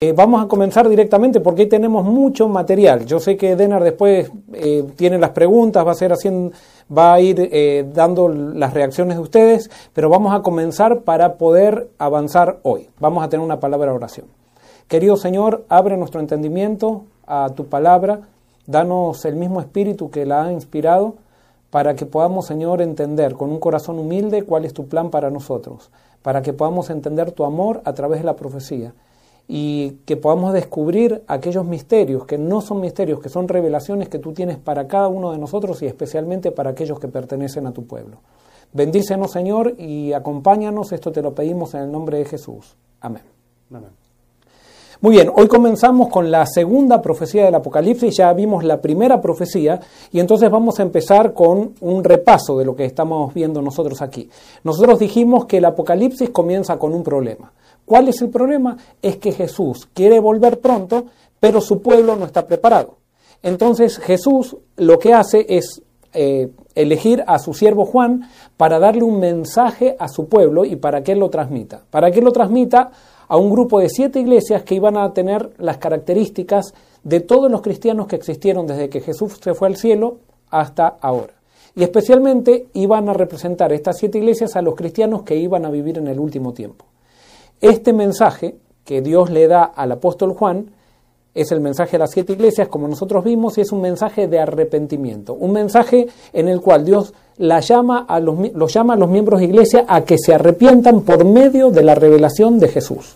Eh, vamos a comenzar directamente porque ahí tenemos mucho material. Yo sé que Denar después eh, tiene las preguntas, va a, ser haciendo, va a ir eh, dando las reacciones de ustedes, pero vamos a comenzar para poder avanzar hoy. Vamos a tener una palabra de oración. Querido Señor, abre nuestro entendimiento a tu palabra, danos el mismo espíritu que la ha inspirado para que podamos, Señor, entender con un corazón humilde cuál es tu plan para nosotros, para que podamos entender tu amor a través de la profecía y que podamos descubrir aquellos misterios que no son misterios, que son revelaciones que tú tienes para cada uno de nosotros y especialmente para aquellos que pertenecen a tu pueblo. Bendícenos, Señor, y acompáñanos. Esto te lo pedimos en el nombre de Jesús. Amén. Amén. Muy bien, hoy comenzamos con la segunda profecía del Apocalipsis, ya vimos la primera profecía y entonces vamos a empezar con un repaso de lo que estamos viendo nosotros aquí. Nosotros dijimos que el Apocalipsis comienza con un problema. ¿Cuál es el problema? Es que Jesús quiere volver pronto, pero su pueblo no está preparado. Entonces Jesús lo que hace es eh, elegir a su siervo Juan para darle un mensaje a su pueblo y para que él lo transmita. Para que él lo transmita a un grupo de siete iglesias que iban a tener las características de todos los cristianos que existieron desde que Jesús se fue al cielo hasta ahora. Y especialmente iban a representar estas siete iglesias a los cristianos que iban a vivir en el último tiempo. Este mensaje que Dios le da al apóstol Juan es el mensaje de las siete iglesias, como nosotros vimos, y es un mensaje de arrepentimiento, un mensaje en el cual Dios la llama a los, llama a los miembros de iglesia a que se arrepientan por medio de la revelación de Jesús.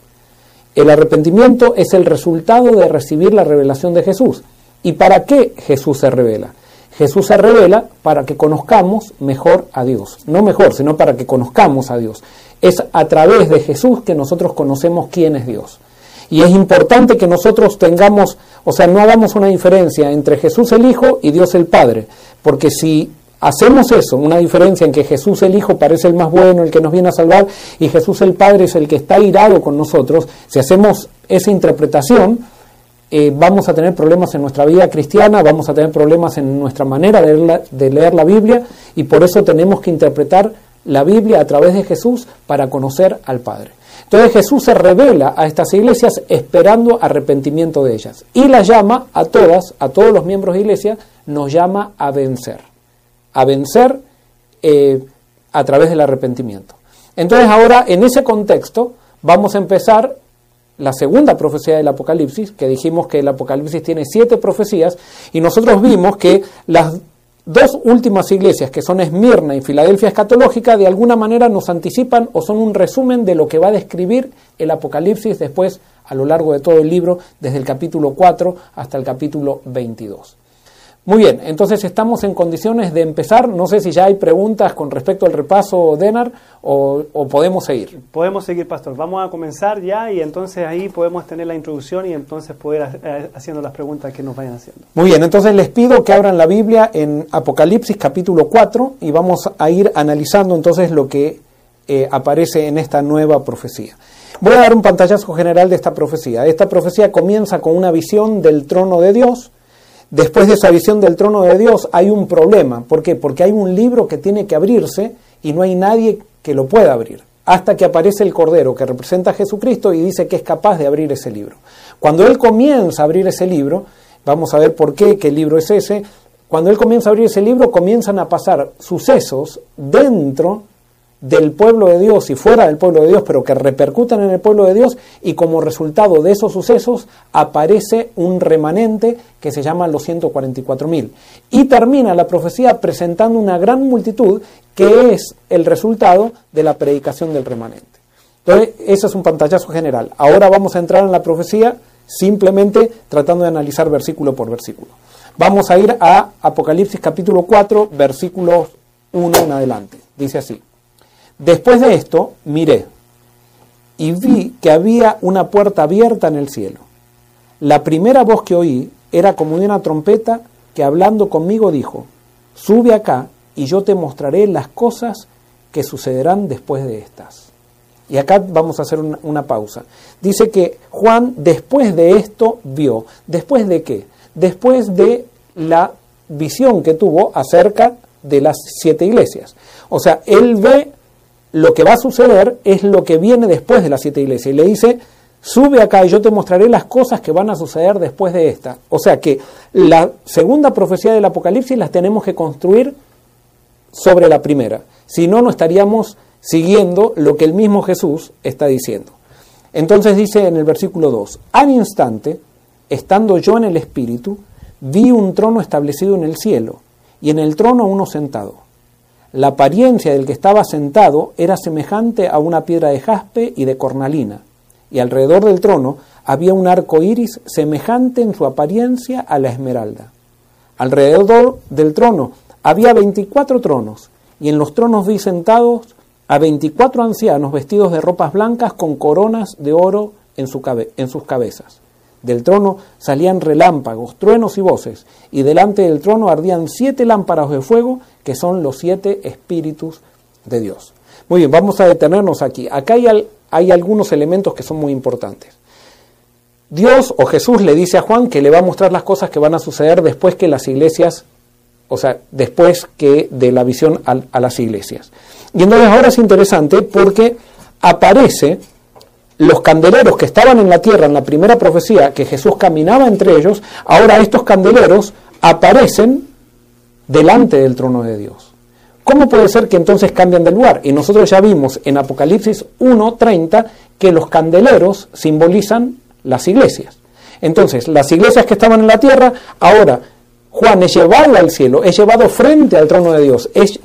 El arrepentimiento es el resultado de recibir la revelación de Jesús. ¿Y para qué Jesús se revela? Jesús se revela para que conozcamos mejor a Dios. No mejor, sino para que conozcamos a Dios. Es a través de Jesús que nosotros conocemos quién es Dios. Y es importante que nosotros tengamos, o sea, no hagamos una diferencia entre Jesús el Hijo y Dios el Padre, porque si hacemos eso, una diferencia en que Jesús el Hijo parece el más bueno, el que nos viene a salvar, y Jesús el Padre es el que está irado con nosotros, si hacemos esa interpretación, eh, vamos a tener problemas en nuestra vida cristiana, vamos a tener problemas en nuestra manera de leer la Biblia, y por eso tenemos que interpretar la Biblia a través de Jesús para conocer al Padre. Entonces Jesús se revela a estas iglesias esperando arrepentimiento de ellas y las llama a todas, a todos los miembros de iglesia, nos llama a vencer, a vencer eh, a través del arrepentimiento. Entonces ahora en ese contexto vamos a empezar la segunda profecía del Apocalipsis, que dijimos que el Apocalipsis tiene siete profecías, y nosotros vimos que las dos últimas iglesias, que son Esmirna y Filadelfia Escatológica, de alguna manera nos anticipan o son un resumen de lo que va a describir el Apocalipsis después a lo largo de todo el libro, desde el capítulo 4 hasta el capítulo 22. Muy bien, entonces estamos en condiciones de empezar. No sé si ya hay preguntas con respecto al repaso, Denar, o, podemos seguir. Podemos seguir, Pastor. Vamos a comenzar ya y entonces ahí podemos tener la introducción y entonces poder eh, haciendo las preguntas que nos vayan haciendo. Muy bien, entonces les pido que abran la Biblia en Apocalipsis capítulo 4 y vamos a ir analizando entonces lo que eh, aparece en esta nueva profecía. Voy a dar un pantallazo general de esta profecía. Esta profecía comienza con una visión del trono de Dios Después de esa visión del trono de Dios hay un problema. ¿Por qué? Porque hay un libro que tiene que abrirse y no hay nadie que lo pueda abrir. Hasta que aparece el Cordero que representa a Jesucristo y dice que es capaz de abrir ese libro. Cuando Él comienza a abrir ese libro, vamos a ver por qué, qué libro es ese, cuando Él comienza a abrir ese libro comienzan a pasar sucesos dentro del pueblo de Dios y fuera del pueblo de Dios, pero que repercutan en el pueblo de Dios y como resultado de esos sucesos aparece un remanente que se llama los 144.000. Y termina la profecía presentando una gran multitud que es el resultado de la predicación del remanente. Entonces, ese es un pantallazo general. Ahora vamos a entrar en la profecía simplemente tratando de analizar versículo por versículo. Vamos a ir a Apocalipsis capítulo 4, versículos 1 en adelante. Dice así. Después de esto, miré y vi que había una puerta abierta en el cielo. La primera voz que oí era como de una trompeta que hablando conmigo dijo, sube acá y yo te mostraré las cosas que sucederán después de estas. Y acá vamos a hacer una, pausa. Dice que Juan después de esto vio. ¿Después de qué? Después de la visión que tuvo acerca de las siete iglesias. O sea, él ve lo que va a suceder es lo que viene después de las siete iglesias. Y le dice, sube acá y yo te mostraré las cosas que van a suceder después de esta. O sea que la segunda profecía del Apocalipsis las tenemos que construir sobre la primera. Si no, no estaríamos siguiendo lo que el mismo Jesús está diciendo. Entonces dice en el versículo 2, al instante, estando yo en el Espíritu, vi un trono establecido en el cielo, y en el trono uno sentado. La apariencia del que estaba sentado era semejante a una piedra de jaspe y de cornalina, y alrededor del trono había un arco iris semejante en su apariencia a la esmeralda. Alrededor del trono había veinticuatro tronos, y en los tronos vi sentados a veinticuatro ancianos vestidos de ropas blancas con coronas de oro en, su en sus cabezas. Del trono salían relámpagos, truenos y voces, y delante del trono ardían siete lámparas de fuego, que son los siete espíritus de Dios. Muy bien, vamos a detenernos aquí. Acá hay, algunos elementos que son muy importantes. Dios o Jesús le dice a Juan que le va a mostrar las cosas que van a suceder después que las iglesias, o sea, después que de la visión a, a las iglesias. Y entonces ahora es interesante porque aparece los candeleros que estaban en la tierra en la primera profecía, que Jesús caminaba entre ellos, ahora estos candeleros aparecen delante del trono de Dios. ¿Cómo puede ser que entonces cambien de lugar? Y nosotros ya vimos en Apocalipsis 1.30 que los candeleros simbolizan las iglesias. Entonces, las iglesias que estaban en la tierra, ahora Juan es llevado al cielo, es llevado frente al trono de Dios, es,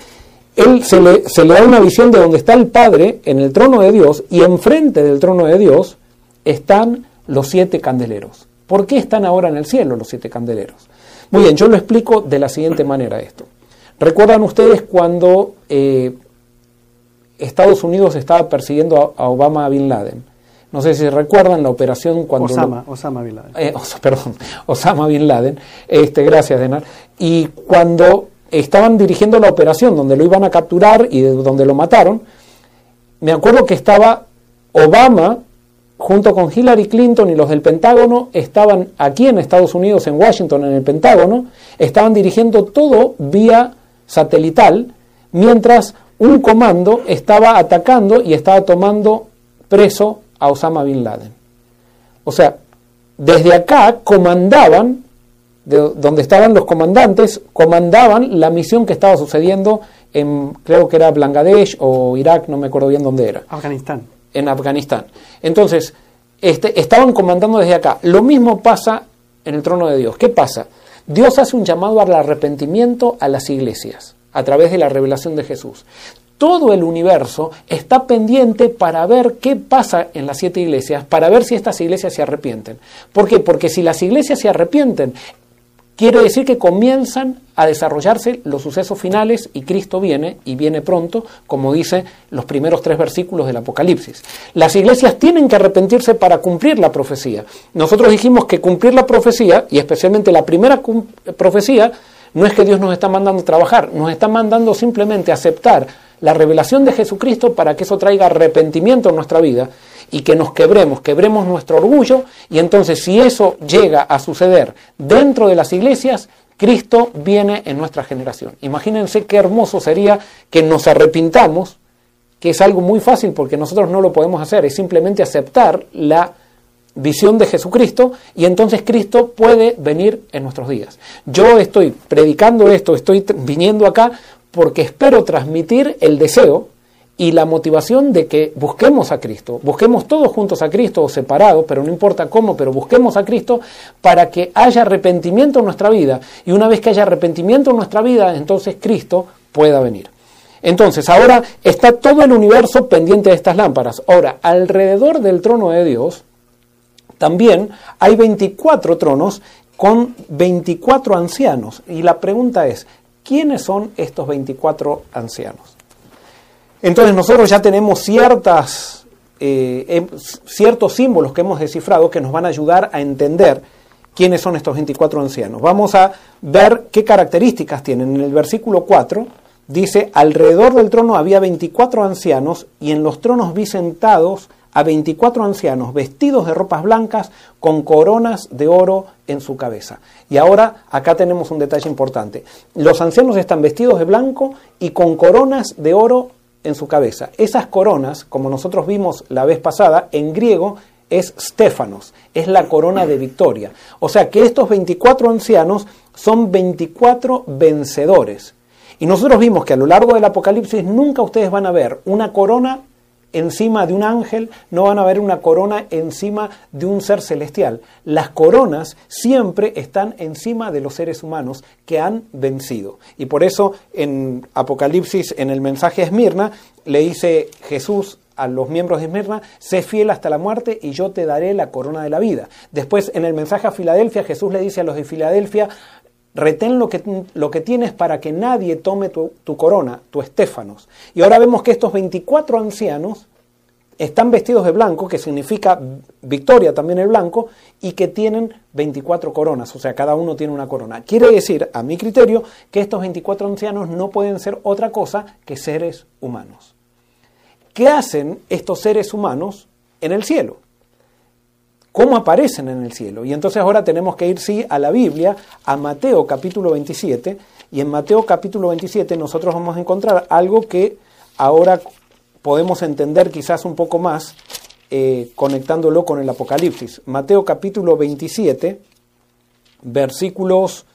él se le, da una visión de donde está el Padre en el trono de Dios y enfrente del trono de Dios están los siete candeleros. ¿Por qué están ahora en el cielo los siete candeleros? Muy bien, yo lo explico de la siguiente manera esto. ¿Recuerdan ustedes cuando eh, Estados Unidos estaba persiguiendo a, Obama Bin Laden? No sé si recuerdan la operación cuando... Osama, Osama Bin Laden. Eh, perdón, Osama Bin Laden. Este, gracias, Denar. Y cuando estaban dirigiendo la operación donde lo iban a capturar y donde lo mataron, me acuerdo que estaba Obama junto con Hillary Clinton y los del Pentágono, estaban aquí en Estados Unidos, en Washington, en el Pentágono, estaban dirigiendo todo vía satelital, mientras un comando estaba atacando y estaba tomando preso a Osama Bin Laden. O sea, desde acá comandaban de donde estaban los comandantes, comandaban la misión que estaba sucediendo en, creo que era Bangladesh o Irak, no me acuerdo bien dónde era. Afganistán. En Afganistán. Entonces, este, estaban comandando desde acá. Lo mismo pasa en el trono de Dios. ¿Qué pasa? Dios hace un llamado al arrepentimiento a las iglesias a través de la revelación de Jesús. Todo el universo está pendiente para ver qué pasa en las siete iglesias, para ver si estas iglesias se arrepienten. ¿Por qué? Porque si las iglesias se arrepienten, Quiere decir que comienzan a desarrollarse los sucesos finales y Cristo viene y viene pronto, como dice los primeros tres versículos del Apocalipsis. Las iglesias tienen que arrepentirse para cumplir la profecía. Nosotros dijimos que cumplir la profecía, y especialmente la primera profecía, no es que Dios nos está mandando a trabajar, nos está mandando simplemente a aceptar la revelación de Jesucristo para que eso traiga arrepentimiento en nuestra vida y que nos quebremos, quebremos nuestro orgullo y entonces si eso llega a suceder dentro de las iglesias, Cristo viene en nuestra generación. Imagínense qué hermoso sería que nos arrepintamos, que es algo muy fácil porque nosotros no lo podemos hacer, es simplemente aceptar la visión de Jesucristo y entonces Cristo puede venir en nuestros días. Yo estoy predicando esto, estoy viniendo acá porque espero transmitir el deseo y la motivación de que busquemos a Cristo, busquemos todos juntos a Cristo o separados, pero no importa cómo, pero busquemos a Cristo para que haya arrepentimiento en nuestra vida y una vez que haya arrepentimiento en nuestra vida, entonces Cristo pueda venir. Entonces, ahora está todo el universo pendiente de estas lámparas. Ahora, alrededor del trono de Dios, también hay 24 tronos con 24 ancianos. Y la pregunta es, ¿quiénes son estos 24 ancianos? Entonces nosotros ya tenemos ciertas, eh, em, ciertos símbolos que hemos descifrado que nos van a ayudar a entender quiénes son estos 24 ancianos. Vamos a ver qué características tienen. En el versículo 4 dice, alrededor del trono había 24 ancianos y en los tronos vi sentados a 24 ancianos vestidos de ropas blancas con coronas de oro en su cabeza. Y ahora acá tenemos un detalle importante. Los ancianos están vestidos de blanco y con coronas de oro en su cabeza. Esas coronas, como nosotros vimos la vez pasada, en griego es Stefanos, es la corona de victoria. O sea que estos 24 ancianos son 24 vencedores. Y nosotros vimos que a lo largo del Apocalipsis nunca ustedes van a ver una corona encima de un ángel, no van a ver una corona encima de un ser celestial. Las coronas siempre están encima de los seres humanos que han vencido. Y por eso en Apocalipsis, en el mensaje a Esmirna, le dice Jesús a los miembros de Esmirna, sé fiel hasta la muerte y yo te daré la corona de la vida. Después en el mensaje a Filadelfia, Jesús le dice a los de Filadelfia, retén lo que, lo que tienes para que nadie tome tu, corona, tu estéfanos. Y ahora vemos que estos 24 ancianos están vestidos de blanco, que significa victoria también el blanco, y que tienen 24 coronas, o sea, cada uno tiene una corona. Quiere decir, a mi criterio, que estos 24 ancianos no pueden ser otra cosa que seres humanos. ¿Qué hacen estos seres humanos en el cielo? Cómo aparecen en el cielo. Y entonces ahora tenemos que ir, sí, a la Biblia, a Mateo capítulo 27, y en Mateo capítulo 27 nosotros vamos a encontrar algo que ahora podemos entender quizás un poco más eh, conectándolo con el Apocalipsis. Mateo capítulo 27, versículos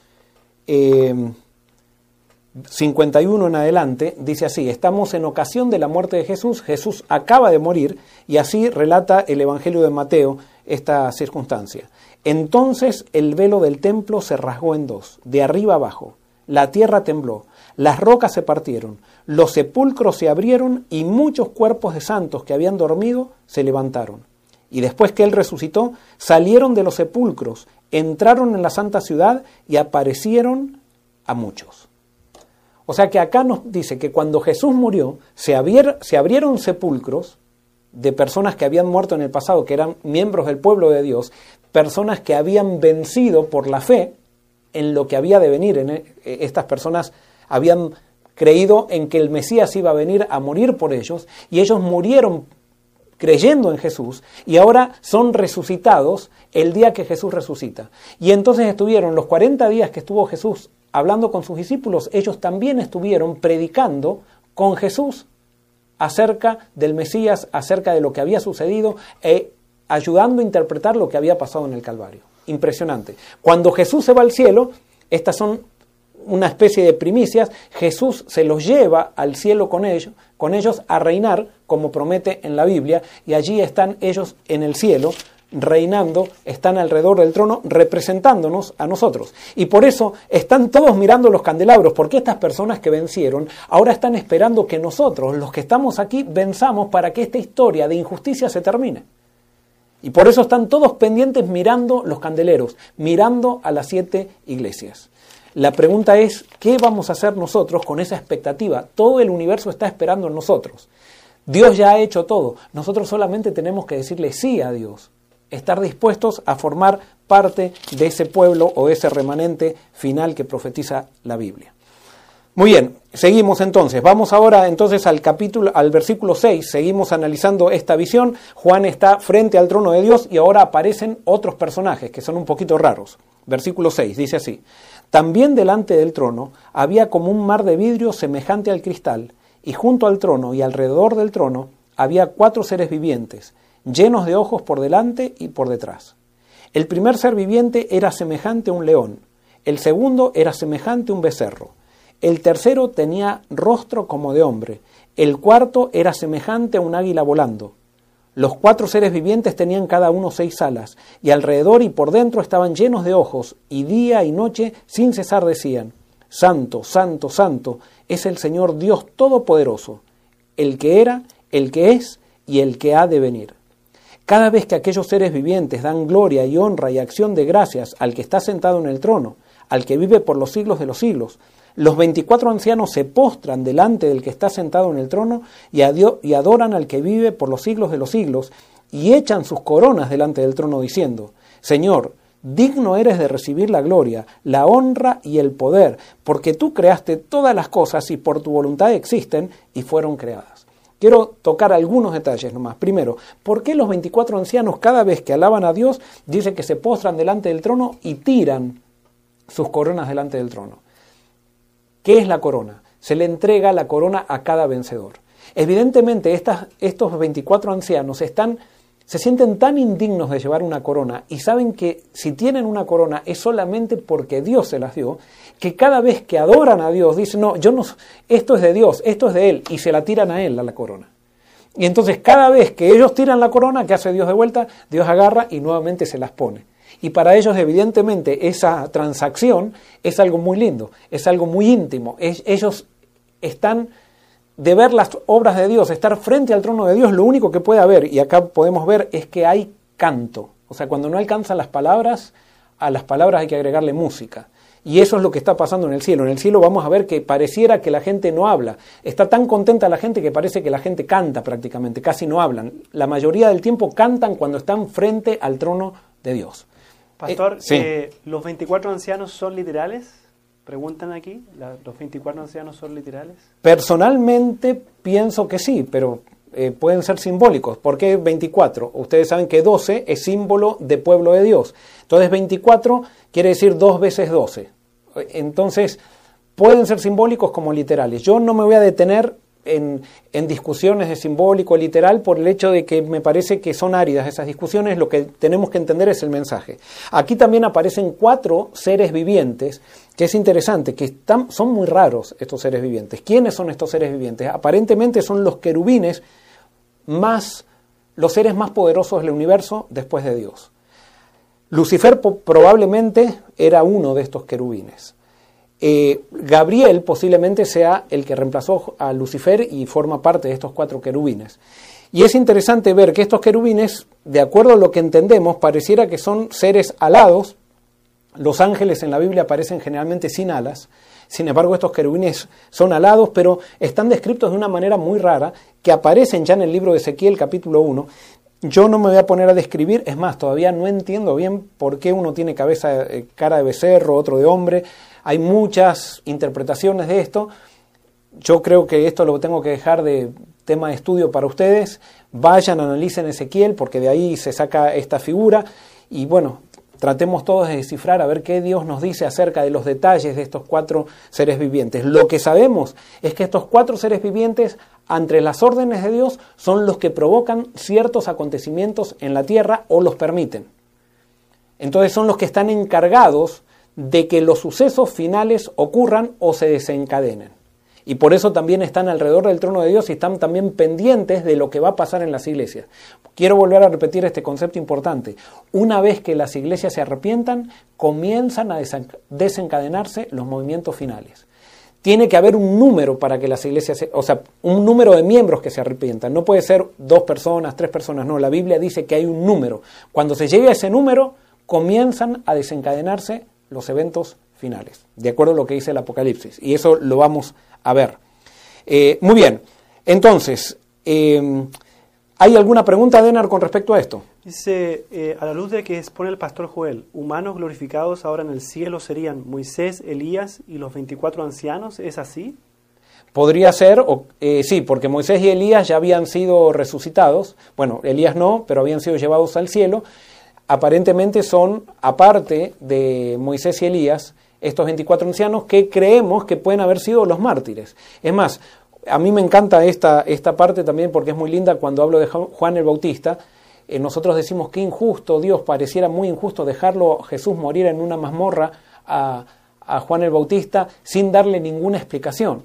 51 eh, en adelante, dice así, estamos en ocasión de la muerte de Jesús, Jesús acaba de morir, y así relata el Evangelio de Mateo esta circunstancia. Entonces el velo del templo se rasgó en dos, de arriba abajo. La tierra tembló, las rocas se partieron, los sepulcros se abrieron y muchos cuerpos de santos que habían dormido se levantaron. Y después que él resucitó, salieron de los sepulcros, entraron en la santa ciudad y aparecieron a muchos. O sea que acá nos dice que cuando Jesús murió, se, se abrieron sepulcros de personas que habían muerto en el pasado, que eran miembros del pueblo de Dios, personas que habían vencido por la fe en lo que había de venir. En e, estas personas habían creído en que el Mesías iba a venir a morir por ellos y ellos murieron creyendo en Jesús y ahora son resucitados el día que Jesús resucita. Y entonces estuvieron los 40 días que estuvo Jesús hablando con sus discípulos, ellos también estuvieron predicando con Jesús acerca del Mesías, acerca de lo que había sucedido e ayudando a interpretar lo que había pasado en el Calvario. Impresionante. Cuando Jesús se va al cielo, estas son una especie de primicias, Jesús se los lleva al cielo con ellos, con ellos a reinar, como promete en la Biblia, y allí están ellos en el cielo, reinando, están alrededor del trono representándonos a nosotros. Y por eso están todos mirando los candelabros, porque estas personas que vencieron ahora están esperando que nosotros, los que estamos aquí, venzamos para que esta historia de injusticia se termine. Y por eso están todos pendientes mirando los candeleros, mirando a las siete iglesias. La pregunta es, ¿qué vamos a hacer nosotros con esa expectativa? Todo el universo está esperando en nosotros. Dios ya ha hecho todo. Nosotros solamente tenemos que decirle sí a Dios estar dispuestos a formar parte de ese pueblo o ese remanente final que profetiza la Biblia. Muy bien, seguimos entonces. Vamos ahora entonces al capítulo al versículo 6. Seguimos analizando esta visión. Juan está frente al trono de Dios y ahora aparecen otros personajes que son un poquito raros. Versículo 6 dice así: También delante del trono había como un mar de vidrio semejante al cristal, y junto al trono y alrededor del trono había cuatro seres vivientes llenos de ojos por delante y por detrás. El primer ser viviente era semejante a un león, el segundo era semejante a un becerro, el tercero tenía rostro como de hombre, el cuarto era semejante a un águila volando. Los cuatro seres vivientes tenían cada uno seis alas, y alrededor y por dentro estaban llenos de ojos, y día y noche sin cesar decían, Santo, Santo, Santo, es el Señor Dios Todopoderoso, el que era, el que es y el que ha de venir. Cada vez que aquellos seres vivientes dan gloria y honra y acción de gracias al que está sentado en el trono, al que vive por los siglos de los siglos, los veinticuatro ancianos se postran delante del que está sentado en el trono y, y adoran al que vive por los siglos de los siglos y echan sus coronas delante del trono diciendo, Señor, digno eres de recibir la gloria, la honra y el poder, porque tú creaste todas las cosas y por tu voluntad existen y fueron creadas. Quiero tocar algunos detalles nomás. Primero, ¿por qué los 24 ancianos cada vez que alaban a Dios dice que se postran delante del trono y tiran sus coronas delante del trono? ¿Qué es la corona? Se le entrega la corona a cada vencedor. Evidentemente, estos 24 ancianos están se sienten tan indignos de llevar una corona y saben que si tienen una corona es solamente porque Dios se las dio, que cada vez que adoran a Dios dicen, no, yo no, esto es de Dios, esto es de Él, y se la tiran a Él, a la corona. Y entonces cada vez que ellos tiran la corona, ¿qué hace Dios de vuelta? Dios agarra y nuevamente se las pone. Y para ellos, evidentemente, esa transacción es algo muy lindo, es algo muy íntimo. ellos están de ver las obras de Dios, estar frente al trono de Dios, lo único que puede haber, y acá podemos ver, es que hay canto. O sea, cuando no alcanzan las palabras, a las palabras hay que agregarle música. Y eso es lo que está pasando en el cielo. En el cielo vamos a ver que pareciera que la gente no habla. Está tan contenta la gente que parece que la gente canta prácticamente, casi no hablan. La mayoría del tiempo cantan cuando están frente al trono de Dios. Pastor, eh, ¿los 24 ancianos son literales? Preguntan aquí, ¿los 24 ancianos son literales? Personalmente pienso que sí, pero eh, pueden ser simbólicos. ¿Por qué 24? Ustedes saben que 12 es símbolo de pueblo de Dios. Entonces 24 quiere decir dos veces 12. Entonces pueden ser simbólicos como literales. Yo no me voy a detener en, discusiones de simbólico, literal, por el hecho de que me parece que son áridas esas discusiones, lo que tenemos que entender es el mensaje. Aquí también aparecen cuatro seres vivientes, que es interesante, que están, son muy raros estos seres vivientes. ¿Quiénes son estos seres vivientes? Aparentemente son los querubines más, los seres más poderosos del universo después de Dios. Lucifer probablemente era uno de estos querubines. Eh, Gabriel posiblemente sea el que reemplazó a Lucifer y forma parte de estos cuatro querubines. Y es interesante ver que estos querubines, de acuerdo a lo que entendemos, pareciera que son seres alados. Los ángeles en la Biblia aparecen generalmente sin alas. Sin embargo, estos querubines son alados, pero están descritos de una manera muy rara, que aparecen ya en el libro de Ezequiel capítulo 1. Yo no me voy a poner a describir, es más, todavía no entiendo bien por qué uno tiene cabeza, eh, cara de becerro, otro de hombre. Hay muchas interpretaciones de esto. Yo creo que esto lo tengo que dejar de tema de estudio para ustedes. Vayan, analicen Ezequiel, porque de ahí se saca esta figura. Y bueno, tratemos todos de descifrar a ver qué Dios nos dice acerca de los detalles de estos cuatro seres vivientes. Lo que sabemos es que estos cuatro seres vivientes, entre las órdenes de Dios, son los que provocan ciertos acontecimientos en la tierra o los permiten. Entonces son los que están encargados de que los sucesos finales ocurran o se desencadenen. Y por eso también están alrededor del trono de Dios y están también pendientes de lo que va a pasar en las iglesias. Quiero volver a repetir este concepto importante. Una vez que las iglesias se arrepientan, comienzan a desencadenarse los movimientos finales. Tiene que haber un número para que las iglesias, o sea, un número de miembros que se arrepientan. No puede ser dos personas, tres personas, no. La Biblia dice que hay un número. Cuando se llegue a ese número, comienzan a desencadenarse los eventos finales, de acuerdo a lo que dice el Apocalipsis. Y eso lo vamos a ver. Eh, muy bien, entonces, em, ¿hay alguna pregunta, Denar, con respecto a esto? Dice, eh, a la luz de que expone el pastor Joel, humanos glorificados ahora en el cielo serían Moisés, Elías y los 24 ancianos, ¿es así? Podría ser, o, eh, sí, porque Moisés y Elías ya habían sido resucitados, bueno, Elías no, pero habían sido llevados al cielo, aparentemente son, aparte de Moisés y Elías, estos 24 ancianos que creemos que pueden haber sido los mártires. Es más, a mí me encanta esta, esta parte también porque es muy linda cuando hablo de Juan el Bautista. Eh, nosotros decimos que injusto, Dios pareciera muy injusto dejarlo Jesús morir en una mazmorra a, a Juan el Bautista sin darle ninguna explicación.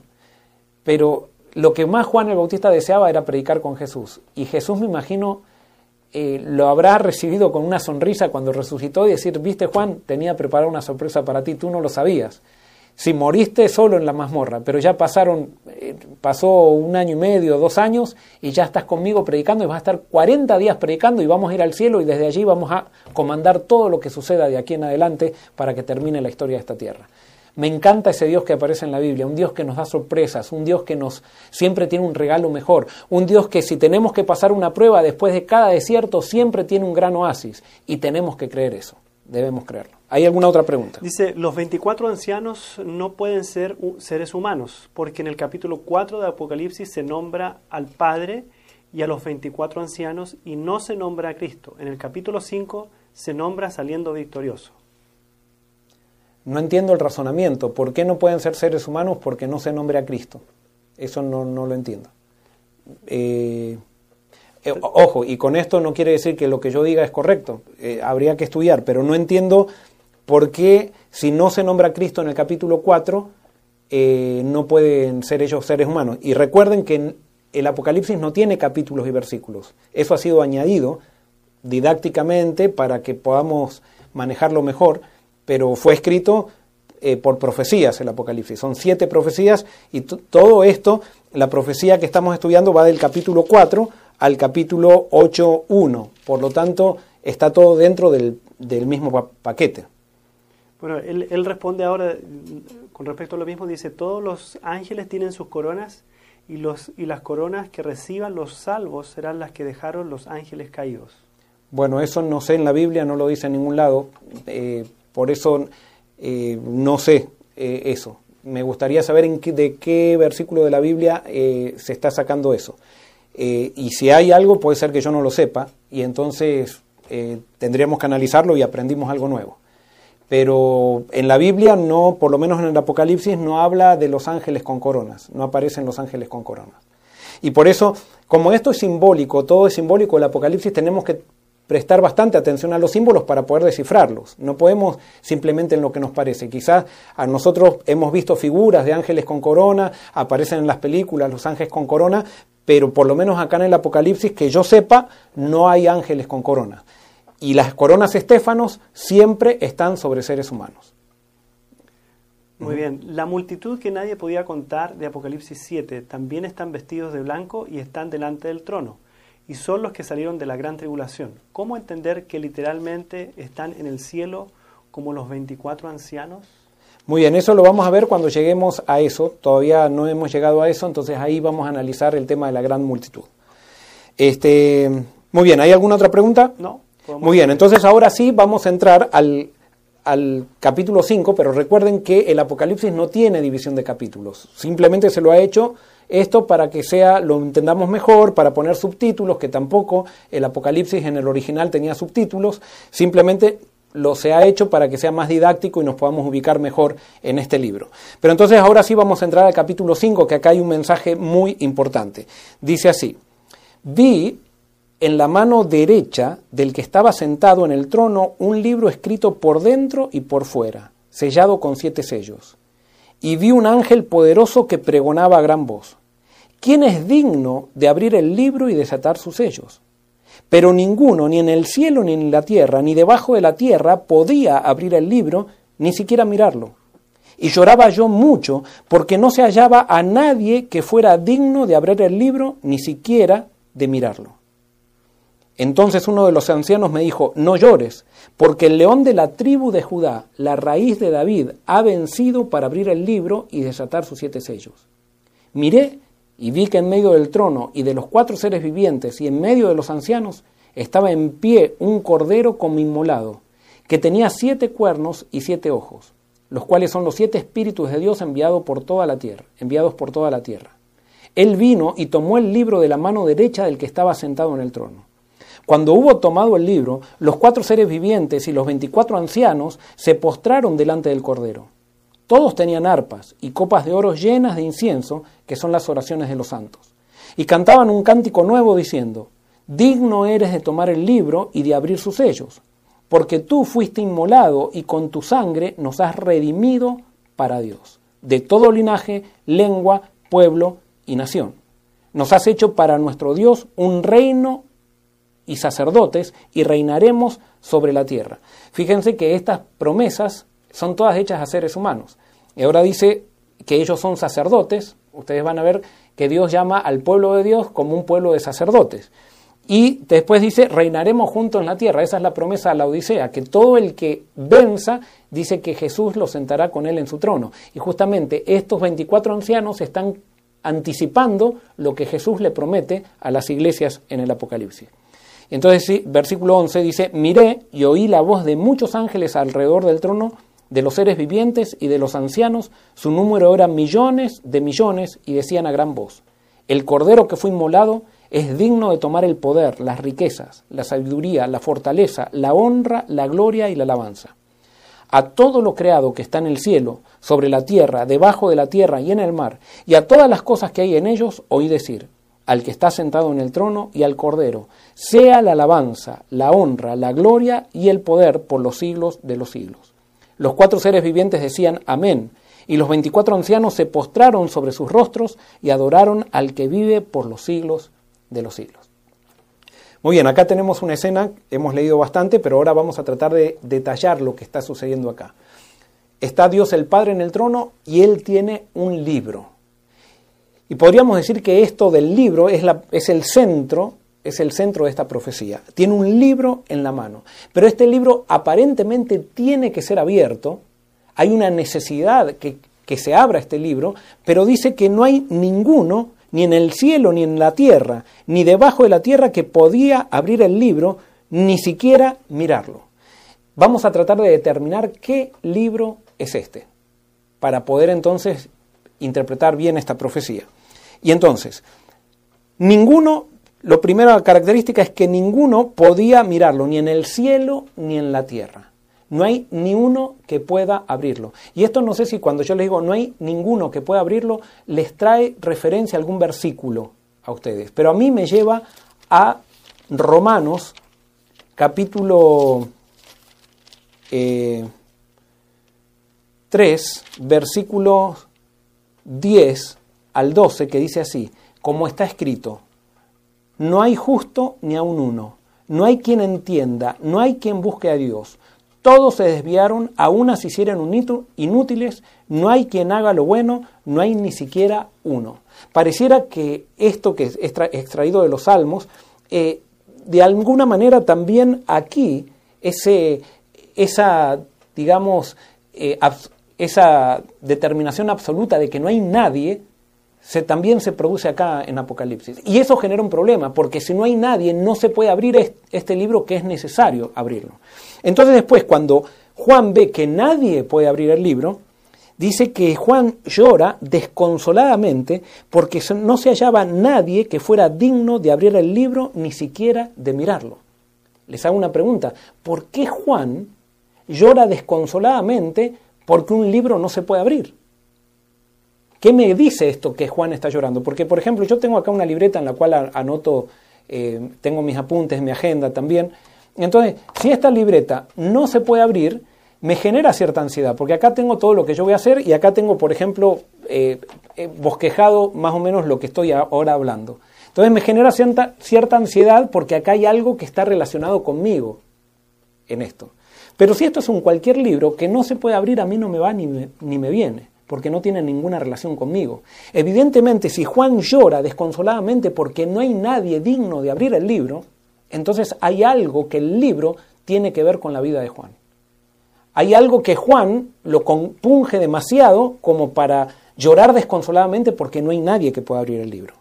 Pero lo que más Juan el Bautista deseaba era predicar con Jesús. Y Jesús me imagino eh, lo habrá recibido con una sonrisa cuando resucitó y decir, viste Juan, tenía preparada una sorpresa para ti, tú no lo sabías. Si moriste solo en la mazmorra, pero ya pasaron, eh, pasó un año y medio, dos años, y ya estás conmigo predicando y vas a estar 40 días predicando y vamos a ir al cielo y desde allí vamos a comandar todo lo que suceda de aquí en adelante para que termine la historia de esta tierra. Me encanta ese Dios que aparece en la Biblia, un Dios que nos da sorpresas, un Dios que nos siempre tiene un regalo mejor, un Dios que si tenemos que pasar una prueba después de cada desierto siempre tiene un gran oasis y tenemos que creer eso, debemos creerlo. ¿Hay alguna otra pregunta? Dice, los 24 ancianos no pueden ser seres humanos, porque en el capítulo 4 de Apocalipsis se nombra al Padre y a los 24 ancianos y no se nombra a Cristo. En el capítulo 5 se nombra saliendo victorioso. No entiendo el razonamiento. ¿Por qué no pueden ser seres humanos? Porque no se nombre a Cristo. Eso no, lo entiendo. Eh, Eh, ojo, y con esto no quiere decir que lo que yo diga es correcto, eh, habría que estudiar, pero no entiendo por qué si no se nombra a Cristo en el capítulo 4, eh, no pueden ser ellos seres humanos. Y recuerden que el Apocalipsis no tiene capítulos y versículos, eso ha sido añadido didácticamente para que podamos manejarlo mejor, pero fue escrito por profecías el Apocalipsis. Son siete profecías y todo esto, la profecía que estamos estudiando va del capítulo 4 al capítulo 8.1. Por lo tanto, está todo dentro del, mismo paquete. Bueno, él, responde ahora con respecto a lo mismo, dice, todos los ángeles tienen sus coronas y, los, y las coronas que reciban los salvos serán las que dejaron los ángeles caídos. Bueno, eso no sé en la Biblia, no lo dice en ningún lado, eh, por eso eh, no sé eh, eso. Me gustaría saber de qué versículo de la Biblia se está sacando eso. Eh, y si hay algo, puede ser que yo no lo sepa, y entonces eh, tendríamos que analizarlo y aprendimos algo nuevo. Pero en la Biblia, no, por lo menos en el Apocalipsis, no habla de los ángeles con coronas, no aparecen los ángeles con coronas. Y por eso, como esto es simbólico, todo es simbólico, el Apocalipsis tenemos que prestar bastante atención a los símbolos para poder descifrarlos. No podemos simplemente en lo que nos parece. Quizás a nosotros hemos visto figuras de ángeles con corona, aparecen en las películas los ángeles con corona, pero por lo menos acá en el Apocalipsis, que yo sepa, no hay ángeles con coronas. Y las coronas estéfanos siempre están sobre seres humanos. Muy bien. La multitud que nadie podía contar de Apocalipsis 7 también están vestidos de blanco y están delante del trono. Y son los que salieron de la gran tribulación. ¿Cómo entender que literalmente están en el cielo como los 24 ancianos? Muy bien, eso lo vamos a ver cuando lleguemos a eso. Todavía no hemos llegado a eso, entonces ahí vamos a analizar el tema de la gran multitud. Este, muy bien, ¿hay alguna otra pregunta? No. Muy bien, entonces ahora sí vamos a entrar al, al capítulo 5, pero recuerden que el Apocalipsis no tiene división de capítulos. Simplemente se lo ha hecho esto para que sea lo entendamos mejor, para poner subtítulos, que tampoco el Apocalipsis en el original tenía subtítulos, simplemente lo se ha hecho para que sea más didáctico y nos podamos ubicar mejor en este libro. Pero entonces ahora sí vamos a entrar al capítulo 5, que acá hay un mensaje muy importante. Dice así, vi en la mano derecha del que estaba sentado en el trono un libro escrito por dentro y por fuera, sellado con siete sellos. Y vi un ángel poderoso que pregonaba a gran voz, ¿quién es digno de abrir el libro y desatar sus sellos? Pero ninguno, ni en el cielo, ni en la tierra, ni debajo de la tierra, podía abrir el libro, ni siquiera mirarlo. Y lloraba yo mucho, porque no se hallaba a nadie que fuera digno de abrir el libro, ni siquiera de mirarlo. Entonces uno de los ancianos me dijo, no llores, porque el león de la tribu de Judá, la raíz de David, ha vencido para abrir el libro y desatar sus siete sellos. Miré y vi que en medio del trono y de los cuatro seres vivientes y en medio de los ancianos estaba en pie un cordero como inmolado, que tenía siete cuernos y siete ojos, los cuales son los siete espíritus de Dios enviados por toda la tierra, enviados por toda la tierra. Él vino y tomó el libro de la mano derecha del que estaba sentado en el trono. Cuando hubo tomado el libro, los cuatro seres vivientes y los veinticuatro ancianos se postraron delante del cordero todos tenían arpas y copas de oro llenas de incienso, que son las oraciones de los santos. Y cantaban un cántico nuevo diciendo, Digno eres de tomar el libro y de abrir sus sellos, porque tú fuiste inmolado y con tu sangre nos has redimido para Dios, de todo linaje, lengua, pueblo y nación. Nos has hecho para nuestro Dios un reino y sacerdotes y reinaremos sobre la tierra. Fíjense que estas promesas son todas hechas a seres humanos. Y ahora dice que ellos son sacerdotes. Ustedes van a ver que Dios llama al pueblo de Dios como un pueblo de sacerdotes. Y después dice, reinaremos juntos en la tierra. Esa es la promesa de la Odisea, que todo el que venza, dice que Jesús lo sentará con él en su trono. Y justamente estos 24 ancianos están anticipando lo que Jesús le promete a las iglesias en el Apocalipsis. Entonces, sí, versículo 11 dice, miré y oí la voz de muchos ángeles alrededor del trono de los seres vivientes y de los ancianos, su número era millones de millones, y decían a gran voz, el cordero que fue inmolado es digno de tomar el poder, las riquezas, la sabiduría, la fortaleza, la honra, la gloria y la alabanza. A todo lo creado que está en el cielo, sobre la tierra, debajo de la tierra y en el mar, y a todas las cosas que hay en ellos, oí decir, al que está sentado en el trono y al Cordero, sea la alabanza, la honra, la gloria y el poder por los siglos de los siglos. Los cuatro seres vivientes decían Amén, y los veinticuatro ancianos se postraron sobre sus rostros y adoraron al que vive por los siglos de los siglos. Muy bien, acá tenemos una escena, hemos leído bastante, pero ahora vamos a tratar de detallar lo que está sucediendo acá. Está Dios el Padre en el trono y Él tiene un libro. Y podríamos decir que esto del libro es, el centro es el centro de esta profecía. Tiene un libro en la mano, pero este libro aparentemente tiene que ser abierto. Hay una necesidad que, que se abra este libro, pero dice que no hay ninguno, ni en el cielo, ni en la tierra, ni debajo de la tierra, que podía abrir el libro, ni siquiera mirarlo. Vamos a tratar de determinar qué libro es este, para poder entonces interpretar bien esta profecía. Y entonces, ninguno la primera característica es que ninguno podía mirarlo, ni en el cielo ni en la tierra. No hay ni uno que pueda abrirlo. Y esto no sé si cuando yo les digo no hay ninguno que pueda abrirlo, les trae referencia a algún versículo a ustedes. Pero a mí me lleva a Romanos capítulo 3, eh, versículo 10 al 12, que dice así, como está escrito, no hay justo ni aun uno. No hay quien entienda, no hay quien busque a Dios. Todos se desviaron, aún se hicieron inútiles, no hay quien haga lo bueno, no hay ni siquiera uno. Pareciera que esto que es extraído de los salmos, eh, de alguna manera también aquí, ese, esa, digamos, eh, esa determinación absoluta de que no hay nadie, se, también se produce acá en Apocalipsis. Y eso genera un problema, porque si no hay nadie, no se puede abrir este libro que es necesario abrirlo. Entonces después, cuando Juan ve que nadie puede abrir el libro, dice que Juan llora desconsoladamente porque no se hallaba nadie que fuera digno de abrir el libro, ni siquiera de mirarlo. Les hago una pregunta, ¿por qué Juan llora desconsoladamente porque un libro no se puede abrir? ¿Qué me dice esto que Juan está llorando? Porque, por ejemplo, yo tengo acá una libreta en la cual anoto, eh, tengo mis apuntes, mi agenda también. Entonces, si esta libreta no se puede abrir, me genera cierta ansiedad, porque acá tengo todo lo que yo voy a hacer y acá tengo, por ejemplo, eh, eh, bosquejado más o menos lo que estoy ahora hablando. Entonces me genera cierta, cierta ansiedad porque acá hay algo que está relacionado conmigo en esto. Pero si esto es un cualquier libro que no se puede abrir, a mí no me va ni ni me viene porque no tiene ninguna relación conmigo. Evidentemente, si Juan llora desconsoladamente porque no hay nadie digno de abrir el libro, entonces hay algo que el libro tiene que ver con la vida de Juan. Hay algo que Juan lo compunge demasiado como para llorar desconsoladamente porque no hay nadie que pueda abrir el libro.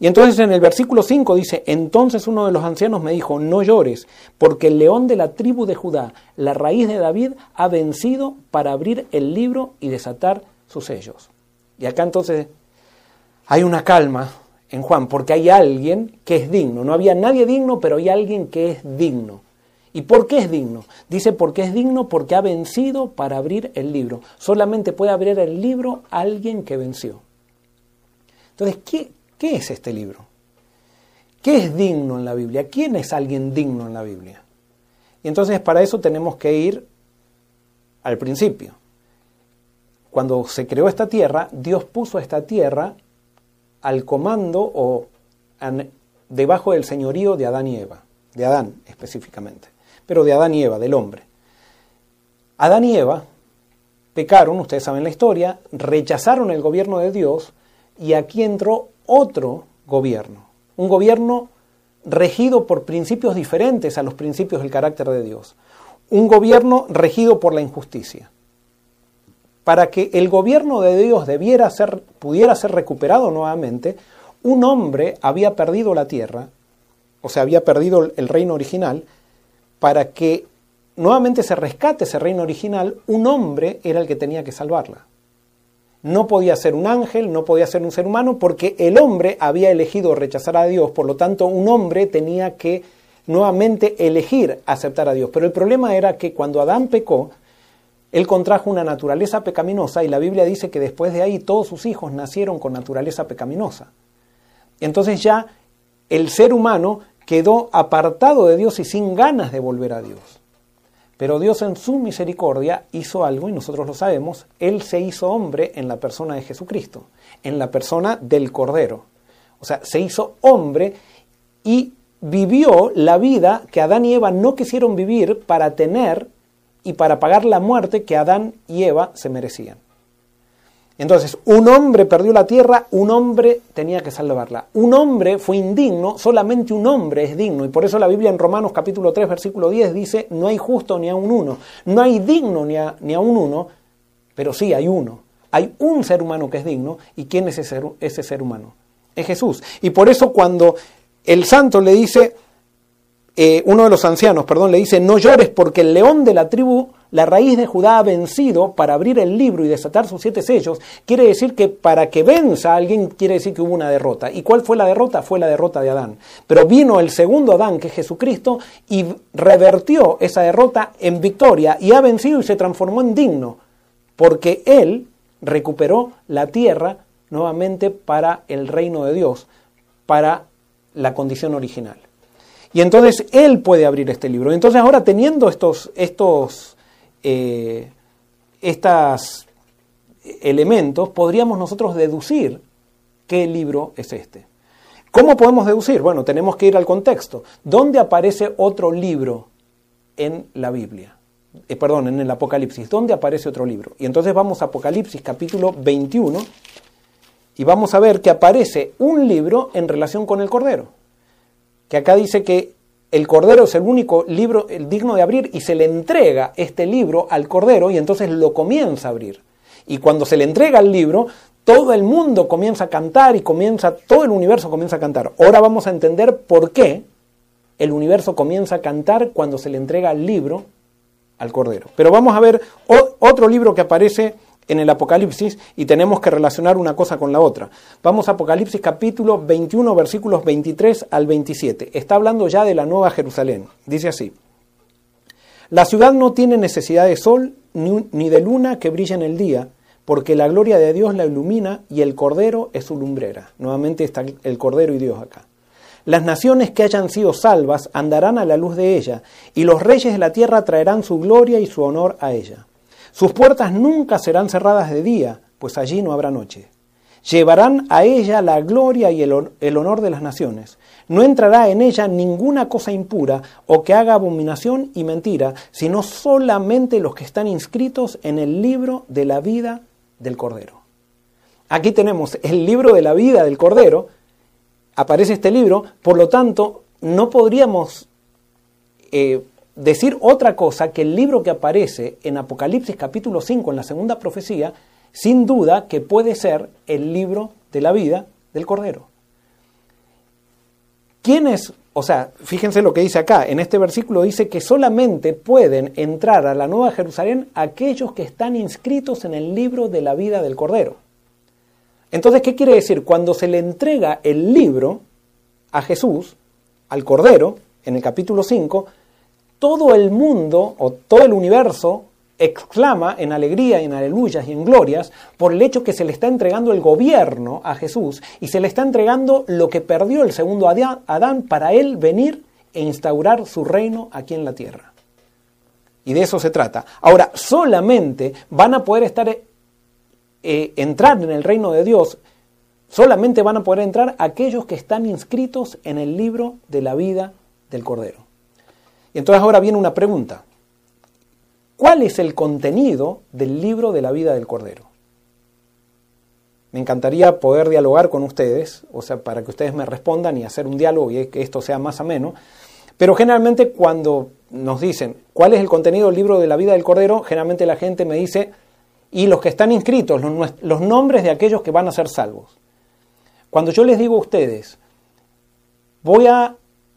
Y entonces en el versículo 5 dice, entonces uno de los ancianos me dijo, no llores, porque el león de la tribu de Judá, la raíz de David, ha vencido para abrir el libro y desatar sus sellos. Y acá entonces hay una calma en Juan, porque hay alguien que es digno. No había nadie digno, pero hay alguien que es digno. ¿Y por qué es digno? Dice porque es digno porque ha vencido para abrir el libro. Solamente puede abrir el libro alguien que venció. Entonces, ¿qué, qué es este libro? ¿Qué es digno en la Biblia? ¿Quién es alguien digno en la Biblia? Y entonces para eso tenemos que ir al principio cuando se creó esta tierra, Dios puso esta tierra al comando o debajo del señorío de Adán y Eva, de Adán específicamente, pero de Adán y Eva, del hombre. Adán y Eva pecaron, ustedes saben la historia, rechazaron el gobierno de Dios y aquí entró otro gobierno, un gobierno regido por principios diferentes a los principios del carácter de Dios, un gobierno regido por la injusticia para que el gobierno de Dios debiera ser, pudiera ser recuperado nuevamente, un hombre había perdido la tierra, o sea, había perdido el reino original, para que nuevamente se rescate ese reino original, un hombre era el que tenía que salvarla. No podía ser un ángel, no podía ser un ser humano, porque el hombre había elegido rechazar a Dios, por lo tanto un hombre tenía que nuevamente elegir aceptar a Dios. Pero el problema era que cuando Adán pecó, él contrajo una naturaleza pecaminosa y la Biblia dice que después de ahí todos sus hijos nacieron con naturaleza pecaminosa. entonces ya el ser humano quedó apartado de Dios y sin ganas de volver a Dios. Pero Dios en su misericordia hizo algo, y nosotros lo sabemos, Él se hizo hombre en la persona de Jesucristo, en la persona del Cordero. O sea, se hizo hombre y vivió la vida que Adán y Eva no quisieron vivir para tener y para pagar la muerte que Adán y Eva se merecían. Entonces, un hombre perdió la tierra, un hombre tenía que salvarla. Un hombre fue indigno, solamente un hombre es digno. Y por eso la Biblia en Romanos capítulo 3, versículo 10 dice, no hay justo ni a un uno. No hay digno ni a, ni a un uno, pero sí hay uno. Hay un ser humano que es digno. ¿Y quién es ese ser, ese ser humano? Es Jesús. Y por eso cuando el santo le dice, eh, uno de los ancianos, perdón, le dice, no llores porque el león de la tribu, la raíz de Judá ha vencido para abrir el libro y desatar sus siete sellos, quiere decir que para que venza a alguien quiere decir que hubo una derrota. ¿Y cuál fue la derrota? Fue la derrota de Adán. Pero vino el segundo Adán, que es Jesucristo, y revertió esa derrota en victoria y ha vencido y se transformó en digno, porque él recuperó la tierra nuevamente para el reino de Dios, para la condición original. Y entonces Él puede abrir este libro. Entonces ahora teniendo estos, estos eh, elementos, podríamos nosotros deducir qué libro es este. ¿Cómo podemos deducir? Bueno, tenemos que ir al contexto. ¿Dónde aparece otro libro en la Biblia? Eh, perdón, en el Apocalipsis. ¿Dónde aparece otro libro? Y entonces vamos a Apocalipsis capítulo 21 y vamos a ver que aparece un libro en relación con el Cordero que acá dice que el Cordero es el único libro el digno de abrir y se le entrega este libro al Cordero y entonces lo comienza a abrir. Y cuando se le entrega el libro, todo el mundo comienza a cantar y comienza, todo el universo comienza a cantar. Ahora vamos a entender por qué el universo comienza a cantar cuando se le entrega el libro al Cordero. Pero vamos a ver otro libro que aparece en el Apocalipsis y tenemos que relacionar una cosa con la otra. Vamos a Apocalipsis capítulo 21 versículos 23 al 27. Está hablando ya de la nueva Jerusalén. Dice así. La ciudad no tiene necesidad de sol ni de luna que brille en el día, porque la gloria de Dios la ilumina y el Cordero es su lumbrera. Nuevamente está el Cordero y Dios acá. Las naciones que hayan sido salvas andarán a la luz de ella, y los reyes de la tierra traerán su gloria y su honor a ella. Sus puertas nunca serán cerradas de día, pues allí no habrá noche. Llevarán a ella la gloria y el, honor de las naciones. No entrará en ella ninguna cosa impura o que haga abominación y mentira, sino solamente los que están inscritos en el libro de la vida del Cordero. Aquí tenemos el libro de la vida del Cordero, aparece este libro, por lo tanto, no podríamos eh, decir otra cosa que el libro que aparece en Apocalipsis capítulo 5 en la segunda profecía, sin duda que puede ser el libro de la vida del Cordero. ¿Quiénes, o sea, fíjense lo que dice acá, en este versículo dice que solamente pueden entrar a la Nueva Jerusalén aquellos que están inscritos en el libro de la vida del Cordero. Entonces, ¿qué quiere decir? Cuando se le entrega el libro a Jesús, al Cordero, en el capítulo 5, todo el mundo o todo el universo exclama en alegría en aleluyas y en glorias por el hecho que se le está entregando el gobierno a Jesús y se le está entregando lo que perdió el segundo Adán para él venir e instaurar su reino aquí en la tierra. Y de eso se trata. Ahora, solamente van a poder estar, eh, entrar en el reino de Dios, solamente van a poder entrar aquellos que están inscritos en el libro de la vida del Cordero. Y entonces ahora viene una pregunta. ¿Cuál es el contenido del libro de la vida del Cordero? Me encantaría poder dialogar con ustedes, o sea, para que ustedes me respondan y hacer un diálogo y que esto sea más ameno. Pero generalmente cuando nos dicen cuál es el contenido del libro de la vida del Cordero, generalmente la gente me dice, y los que están inscritos, los, los nombres de aquellos que van a ser salvos. Cuando yo les digo a ustedes, voy a,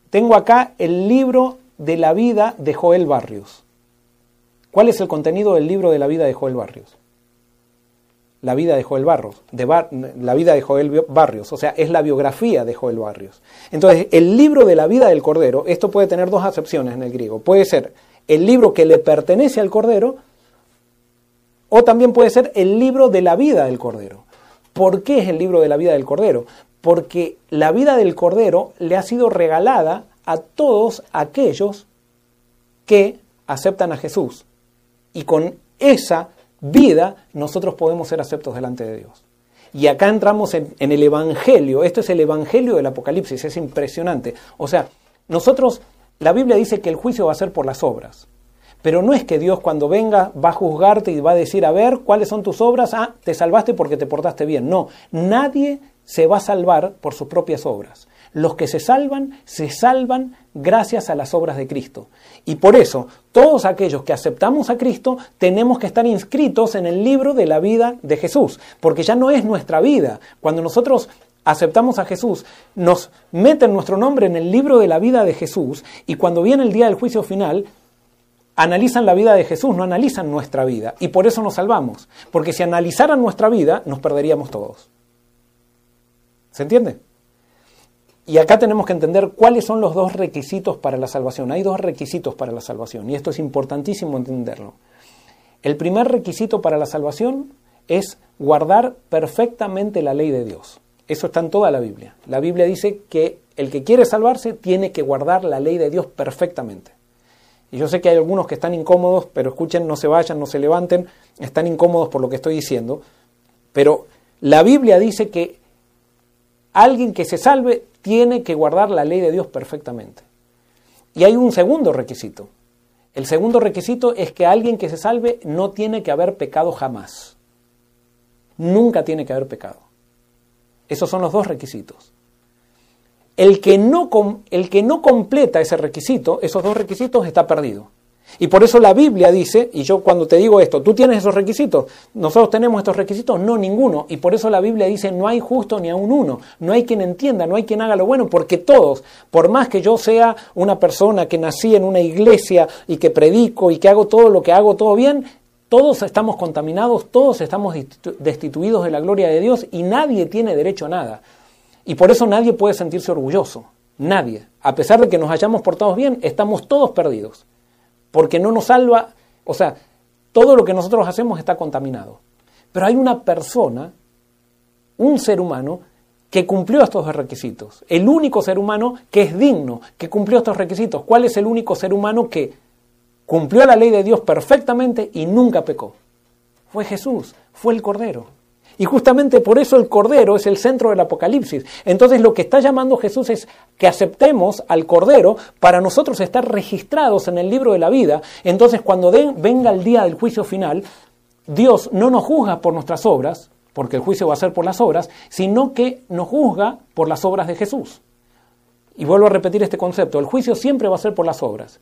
tengo acá el libro de la vida de Joel Barrios. ¿Cuál es el contenido del libro de la vida de Joel Barrios? La vida de Joel Barrios, de la vida de Joel Barrios, o sea, es la biografía de Joel Barrios. Entonces, el libro de la vida del Cordero, esto puede tener dos acepciones en el griego. Puede ser el libro que le pertenece al Cordero, o también puede ser el libro de la vida del Cordero. ¿Por qué es el libro de la vida del Cordero? porque la vida del Cordero le ha sido regalada a todos aquellos que aceptan a Jesús. Y con esa vida nosotros podemos ser aceptos delante de Dios. Y acá entramos en, el Evangelio. Esto es el Evangelio del Apocalipsis. Es impresionante. O sea, nosotros, la Biblia dice que el juicio va a ser por las obras. Pero no es que Dios cuando venga va a juzgarte y va a decir, a ver, ¿cuáles son tus obras? Ah, te salvaste porque te portaste bien. No, nadie se va a salvar por sus propias obras. Los que se salvan, se salvan gracias a las obras de Cristo. Y por eso, todos aquellos que aceptamos a Cristo tenemos que estar inscritos en el libro de la vida de Jesús, porque ya no es nuestra vida. Cuando nosotros aceptamos a Jesús, nos meten nuestro nombre en el libro de la vida de Jesús, y cuando viene el día del juicio final, analizan la vida de Jesús, no analizan nuestra vida, y por eso nos salvamos, porque si analizaran nuestra vida, nos perderíamos todos. ¿Se entiende? Y acá tenemos que entender cuáles son los dos requisitos para la salvación. Hay dos requisitos para la salvación y esto es importantísimo entenderlo. El primer requisito para la salvación es guardar perfectamente la ley de Dios. Eso está en toda la Biblia. La Biblia dice que el que quiere salvarse tiene que guardar la ley de Dios perfectamente. Y yo sé que hay algunos que están incómodos, pero escuchen, no se vayan, no se levanten, están incómodos por lo que estoy diciendo. Pero la Biblia dice que alguien que se salve tiene que guardar la ley de Dios perfectamente. Y hay un segundo requisito. El segundo requisito es que alguien que se salve no tiene que haber pecado jamás. Nunca tiene que haber pecado. Esos son los dos requisitos. El que no, el que no completa ese requisito, esos dos requisitos, está perdido. Y por eso la Biblia dice, y yo cuando te digo esto, ¿tú tienes esos requisitos? ¿Nosotros tenemos estos requisitos? No, ninguno. Y por eso la Biblia dice, no hay justo ni a un uno. No hay quien entienda, no hay quien haga lo bueno, porque todos, por más que yo sea una persona que nací en una iglesia y que predico y que hago todo lo que hago todo bien, todos estamos contaminados, todos estamos destituidos de la gloria de Dios y nadie tiene derecho a nada. Y por eso nadie puede sentirse orgulloso. Nadie. A pesar de que nos hayamos portado bien, estamos todos perdidos porque no nos salva, o sea, todo lo que nosotros hacemos está contaminado. Pero hay una persona, un ser humano, que cumplió estos requisitos. El único ser humano que es digno, que cumplió estos requisitos. ¿Cuál es el único ser humano que cumplió la ley de Dios perfectamente y nunca pecó? Fue Jesús, fue el Cordero. Y justamente por eso el Cordero es el centro del Apocalipsis. Entonces lo que está llamando Jesús es que aceptemos al Cordero para nosotros estar registrados en el libro de la vida. Entonces cuando venga el día del juicio final, Dios no nos juzga por nuestras obras, porque el juicio va a ser por las obras, sino que nos juzga por las obras de Jesús. Y vuelvo a repetir este concepto, el juicio siempre va a ser por las obras.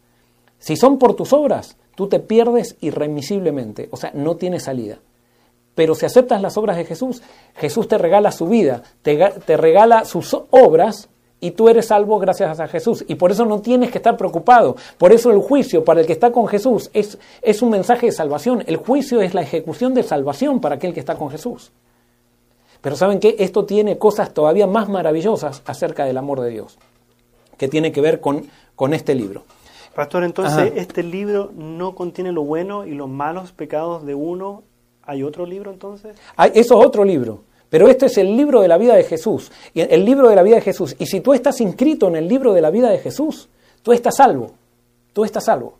Si son por tus obras, tú te pierdes irremisiblemente, o sea, no tienes salida. Pero si aceptas las obras de Jesús, Jesús te regala su vida, te, regala sus obras y tú eres salvo gracias a Jesús. Y por eso no tienes que estar preocupado. Por eso el juicio para el que está con Jesús es, es un mensaje de salvación. El juicio es la ejecución de salvación para aquel que está con Jesús. Pero ¿saben qué? Esto tiene cosas todavía más maravillosas acerca del amor de Dios, que tiene que ver con, con este libro. Pastor, entonces este libro no contiene lo bueno y los malos pecados de uno ¿Hay otro libro entonces? Hay, eso es otro libro. Pero este es el libro de la vida de Jesús. El libro de la vida de Jesús. Y si tú estás inscrito en el libro de la vida de Jesús, tú estás salvo. Tú estás salvo.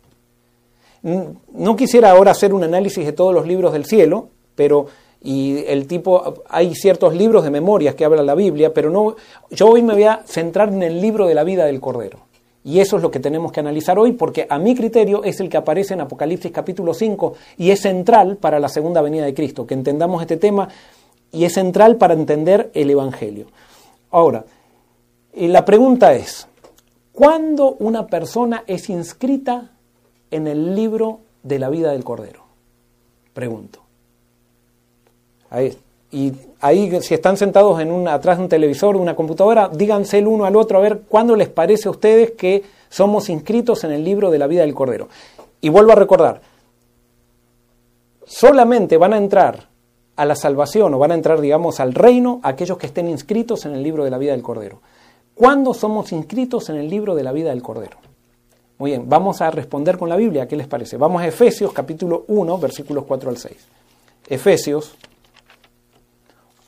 No quisiera ahora hacer un análisis de todos los libros del cielo, pero y el tipo hay ciertos libros de memorias que habla la Biblia, pero no yo hoy me voy a centrar en el libro de la vida del Cordero. Y eso es lo que tenemos que analizar hoy porque a mi criterio es el que aparece en Apocalipsis capítulo 5 y es central para la segunda venida de Cristo, que entendamos este tema y es central para entender el Evangelio. Ahora, eh, la pregunta es, ¿cuándo una persona es inscrita en el libro de la vida del Cordero? Pregunto. Ahí y ahí si están sentados en atrás de un televisor o una computadora, díganse el uno al otro a ver cuándo les parece a ustedes que somos inscritos en el libro de la vida del Cordero. Y vuelvo a recordar, solamente van a entrar a la salvación o van a entrar, digamos, al reino aquellos que estén inscritos en el libro de la vida del Cordero. ¿Cuándo somos inscritos en el libro de la vida del Cordero? Muy bien, vamos a responder con la Biblia, ¿qué les parece? Vamos a Efesios capítulo 1, versículos 4 al 6. Efesios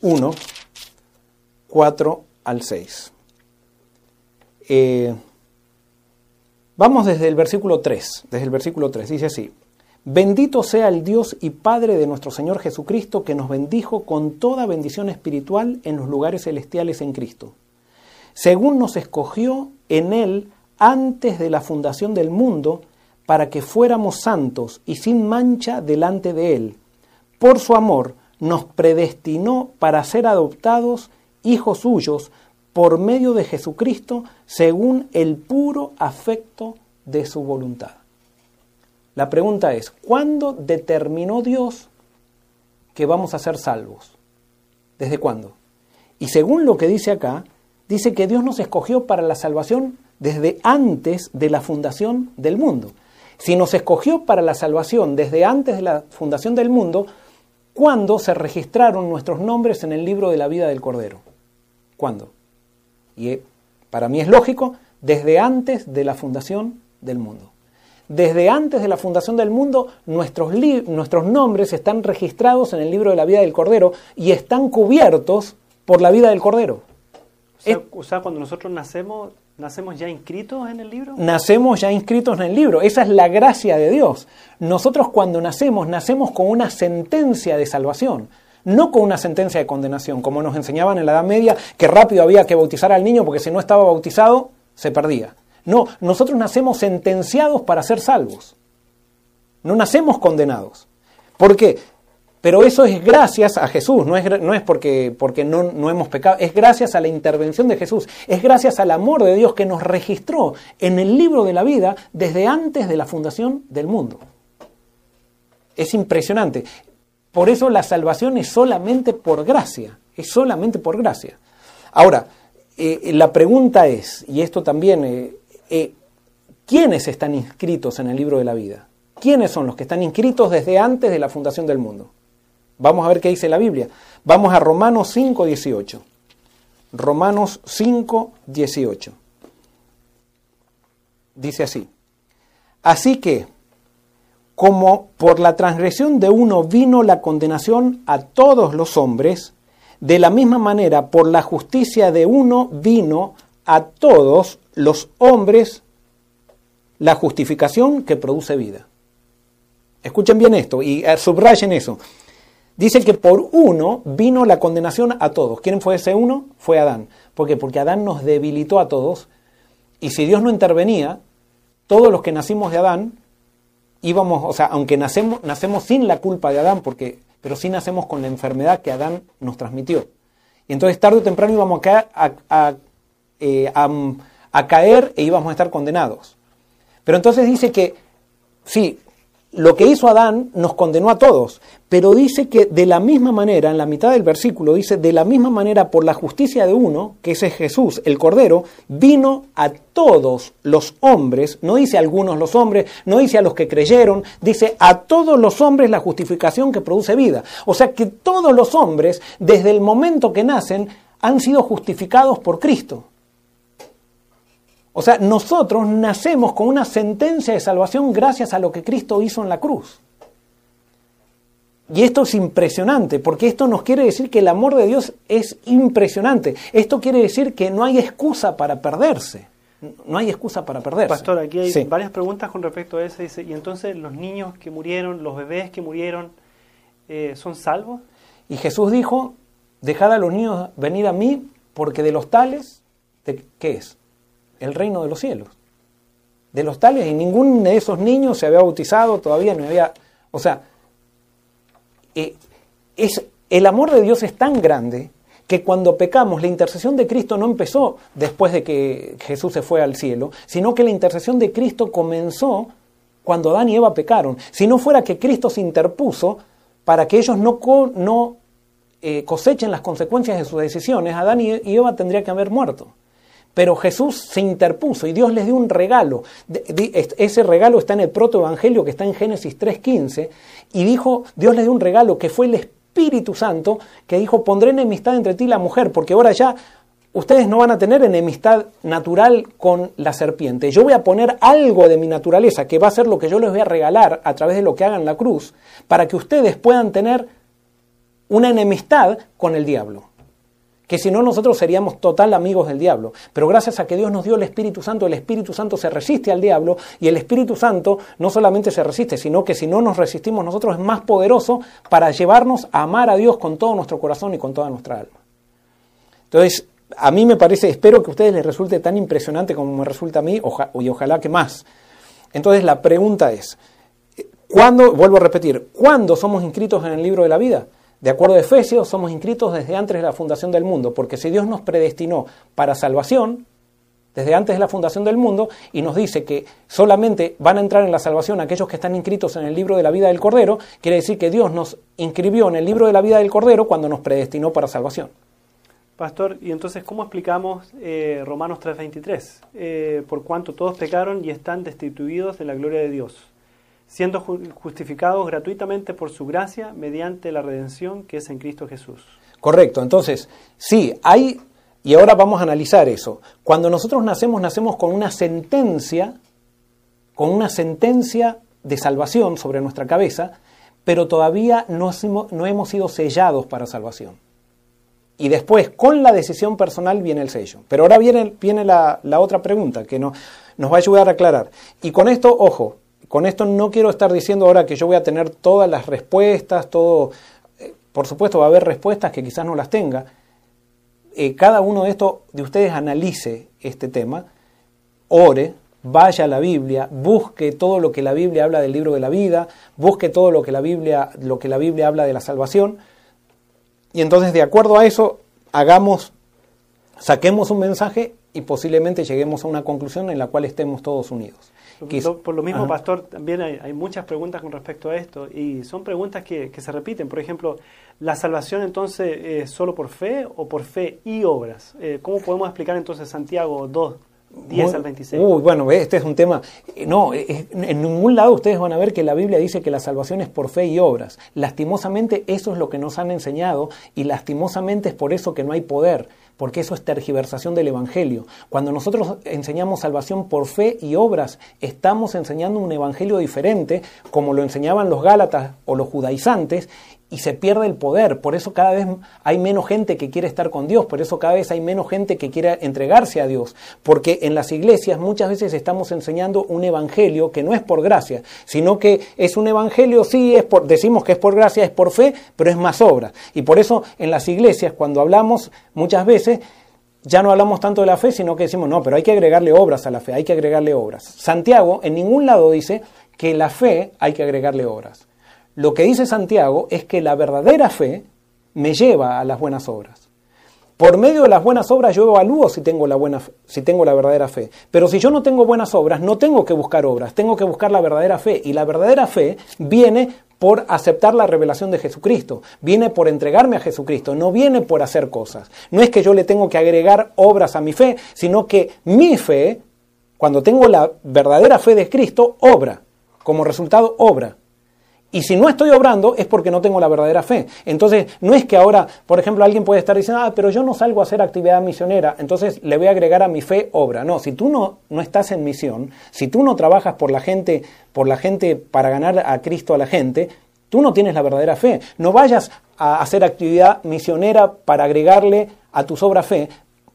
1, 4 al 6. Eh, vamos desde el versículo 3, desde el versículo 3, dice así. Bendito sea el Dios y Padre de nuestro Señor Jesucristo, que nos bendijo con toda bendición espiritual en los lugares celestiales en Cristo, según nos escogió en Él antes de la fundación del mundo, para que fuéramos santos y sin mancha delante de Él. Por su amor nos predestinó para ser adoptados hijos suyos por medio de Jesucristo, según el puro afecto de su voluntad. La pregunta es, ¿cuándo determinó Dios que vamos a ser salvos? ¿Desde cuándo? Y según lo que dice acá, dice que Dios nos escogió para la salvación desde antes de la fundación del mundo. Si nos escogió para la salvación desde antes de la fundación del mundo, ¿cuándo se registraron nuestros nombres en el libro de la vida del Cordero? ¿Cuándo? Y eh, para mí es lógico, desde antes de la fundación del mundo. Desde antes de la fundación del mundo, nuestros, nuestros nombres están registrados en el libro de la vida del Cordero y están cubiertos por la vida del Cordero. O sea, cuando nosotros nacemos, ¿Nacemos ya inscritos en el libro? Nacemos ya inscritos en el libro. Esa es la gracia de Dios. Nosotros cuando nacemos, nacemos con una sentencia de salvación, no con una sentencia de condenación, como nos enseñaban en la Edad Media, que rápido había que bautizar al niño porque si no estaba bautizado, se perdía. No, nosotros nacemos sentenciados para ser salvos. No nacemos condenados. ¿Por qué? Pero eso es gracias a Jesús, no es, no es porque, porque no, no, hemos pecado, es gracias a la intervención de Jesús, es gracias al amor de Dios que nos registró en el libro de la vida desde antes de la fundación del mundo. Es impresionante. Por eso la salvación es solamente por gracia, es solamente por gracia. Ahora, eh, la pregunta es, y esto también, eh, eh, ¿quiénes están inscritos en el libro de la vida? ¿Quiénes son los que están inscritos desde antes de la fundación del mundo? Vamos a ver qué dice la Biblia. Vamos a Romanos 5, 18. Romanos 5, 18. Dice así. Así que, como por la transgresión de uno vino la condenación a todos los hombres, de la misma manera por la justicia de uno vino a todos los hombres la justificación que produce vida. Escuchen bien esto y eh, subrayen eso. Dice que por uno vino la condenación a todos. ¿Quién fue ese uno? Fue Adán. ¿Por qué? Porque Adán nos debilitó a todos. Y si Dios no intervenía, todos los que nacimos de Adán íbamos, o sea, aunque nacemos, nacemos sin la culpa de Adán, porque, pero sí nacemos con la enfermedad que Adán nos transmitió. Y entonces tarde o temprano íbamos a, eh, a, a caer e íbamos a estar condenados. Pero entonces dice que, sí, lo que hizo Adán nos condenó a todos, pero dice que de la misma manera, en la mitad del versículo dice, de la misma manera por la justicia de uno, que ese es Jesús, el Cordero, vino a todos los hombres, no dice a algunos los hombres, no dice a los que creyeron, dice a todos los hombres la justificación que produce vida. O sea que todos los hombres, desde el momento que nacen, han sido justificados por Cristo. O sea, nosotros nacemos con una sentencia de salvación gracias a lo que Cristo hizo en la cruz. Y esto es impresionante, porque esto nos quiere decir que el amor de Dios es impresionante. Esto quiere decir que no hay excusa para perderse. No hay excusa para perderse. Pastor, aquí hay varias preguntas con respecto a eso. Dice, ¿y entonces los niños que murieron, los bebés que murieron, eh, son salvos? Y Jesús dijo, dejad a los niños venir a mí, porque de los tales, ¿qué es? El reino de los cielos. De los tales, y ningún de esos niños se había bautizado, todavía no había... O sea, eh, es, el amor de Dios es tan grande que cuando pecamos, la intercesión de Cristo no empezó después de que Jesús se fue al cielo, sino que la intercesión de Cristo comenzó cuando Adán y Eva pecaron. Si no fuera que Cristo se interpuso para que ellos no, no eh, cosechen las consecuencias de sus decisiones, Adán y Eva tendrían que haber muerto. Pero Jesús se interpuso y Dios les dio un regalo. Ese regalo está en el protoevangelio que está en Génesis 3.15. Y dijo, Dios les dio un regalo que fue el Espíritu Santo que dijo, pondré enemistad entre ti y la mujer, porque ahora ya ustedes no van a tener enemistad natural con la serpiente. Yo voy a poner algo de mi naturaleza, que va a ser lo que yo les voy a regalar a través de lo que hagan la cruz, para que ustedes puedan tener una enemistad con el diablo que si no nosotros seríamos total amigos del diablo. Pero gracias a que Dios nos dio el Espíritu Santo, el Espíritu Santo se resiste al diablo y el Espíritu Santo no solamente se resiste, sino que si no nos resistimos nosotros es más poderoso para llevarnos a amar a Dios con todo nuestro corazón y con toda nuestra alma. Entonces, a mí me parece, espero que a ustedes les resulte tan impresionante como me resulta a mí y ojalá que más. Entonces la pregunta es, ¿cuándo, vuelvo a repetir, ¿cuándo somos inscritos en el libro de la vida? De acuerdo a Efesios, somos inscritos desde antes de la fundación del mundo, porque si Dios nos predestinó para salvación, desde antes de la fundación del mundo, y nos dice que solamente van a entrar en la salvación aquellos que están inscritos en el libro de la vida del Cordero, quiere decir que Dios nos inscribió en el libro de la vida del Cordero cuando nos predestinó para salvación. Pastor, y entonces, ¿cómo explicamos eh, Romanos 3:23? Eh, por cuanto todos pecaron y están destituidos de la gloria de Dios siendo justificados gratuitamente por su gracia mediante la redención que es en Cristo Jesús. Correcto, entonces, sí, hay, y ahora vamos a analizar eso. Cuando nosotros nacemos, nacemos con una sentencia, con una sentencia de salvación sobre nuestra cabeza, pero todavía no, hemos sido sellados para salvación. Y después, con la decisión personal, viene el sello. Pero ahora viene, viene la, la otra pregunta que no, nos va a ayudar a aclarar. Y con esto, ojo, con esto no quiero estar diciendo ahora que yo voy a tener todas las respuestas, todo, eh, por supuesto va a haber respuestas que quizás no las tenga. Eh, cada uno de estos de ustedes analice este tema, ore, vaya a la Biblia, busque todo lo que la Biblia habla del libro de la vida, busque todo lo que la Biblia, lo que la Biblia habla de la salvación, y entonces de acuerdo a eso hagamos, saquemos un mensaje y posiblemente lleguemos a una conclusión en la cual estemos todos unidos por lo mismo, Pastor, también hay, muchas preguntas con respecto a esto y son preguntas que, se repiten. Por ejemplo, ¿la salvación entonces es solo por fe o por fe y obras? Eh, ¿Cómo podemos explicar entonces Santiago 2, 10 al 26. Uy, bueno, este es un tema. No, en ningún lado ustedes van a ver que la Biblia dice que la salvación es por fe y obras. Lastimosamente, eso es lo que nos han enseñado y lastimosamente es por eso que no hay poder porque eso es tergiversación del Evangelio. Cuando nosotros enseñamos salvación por fe y obras, estamos enseñando un Evangelio diferente, como lo enseñaban los Gálatas o los judaizantes, y se pierde el poder. Por eso cada vez hay menos gente que quiere estar con Dios, por eso cada vez hay menos gente que quiere entregarse a Dios, porque en las iglesias muchas veces estamos enseñando un evangelio que no es por gracia, sino que es un evangelio, sí, es por, decimos que es por gracia, es por fe, pero es más obra. Y por eso en las iglesias, cuando hablamos muchas veces, ya no hablamos tanto de la fe, sino que decimos, no, pero hay que agregarle obras a la fe, hay que agregarle obras. Santiago en ningún lado dice que la fe hay que agregarle obras. Lo que dice Santiago es que la verdadera fe me lleva a las buenas obras. Por medio de las buenas obras yo evalúo si tengo, la buena, si tengo la verdadera fe. Pero si yo no tengo buenas obras, no tengo que buscar obras, tengo que buscar la verdadera fe. Y la verdadera fe viene por aceptar la revelación de Jesucristo, viene por entregarme a Jesucristo, no viene por hacer cosas. No es que yo le tengo que agregar obras a mi fe, sino que mi fe, cuando tengo la verdadera fe de Cristo, obra. Como resultado, obra. Y si no estoy obrando es porque no tengo la verdadera fe. Entonces, no es que ahora, por ejemplo, alguien puede estar diciendo, ah, pero yo no salgo a hacer actividad misionera, entonces le voy a agregar a mi fe obra. No, si tú no, no estás en misión, si tú no trabajas por la gente, por la gente para ganar a Cristo a la gente, tú no tienes la verdadera fe. No vayas a hacer actividad misionera para agregarle a tus obras fe,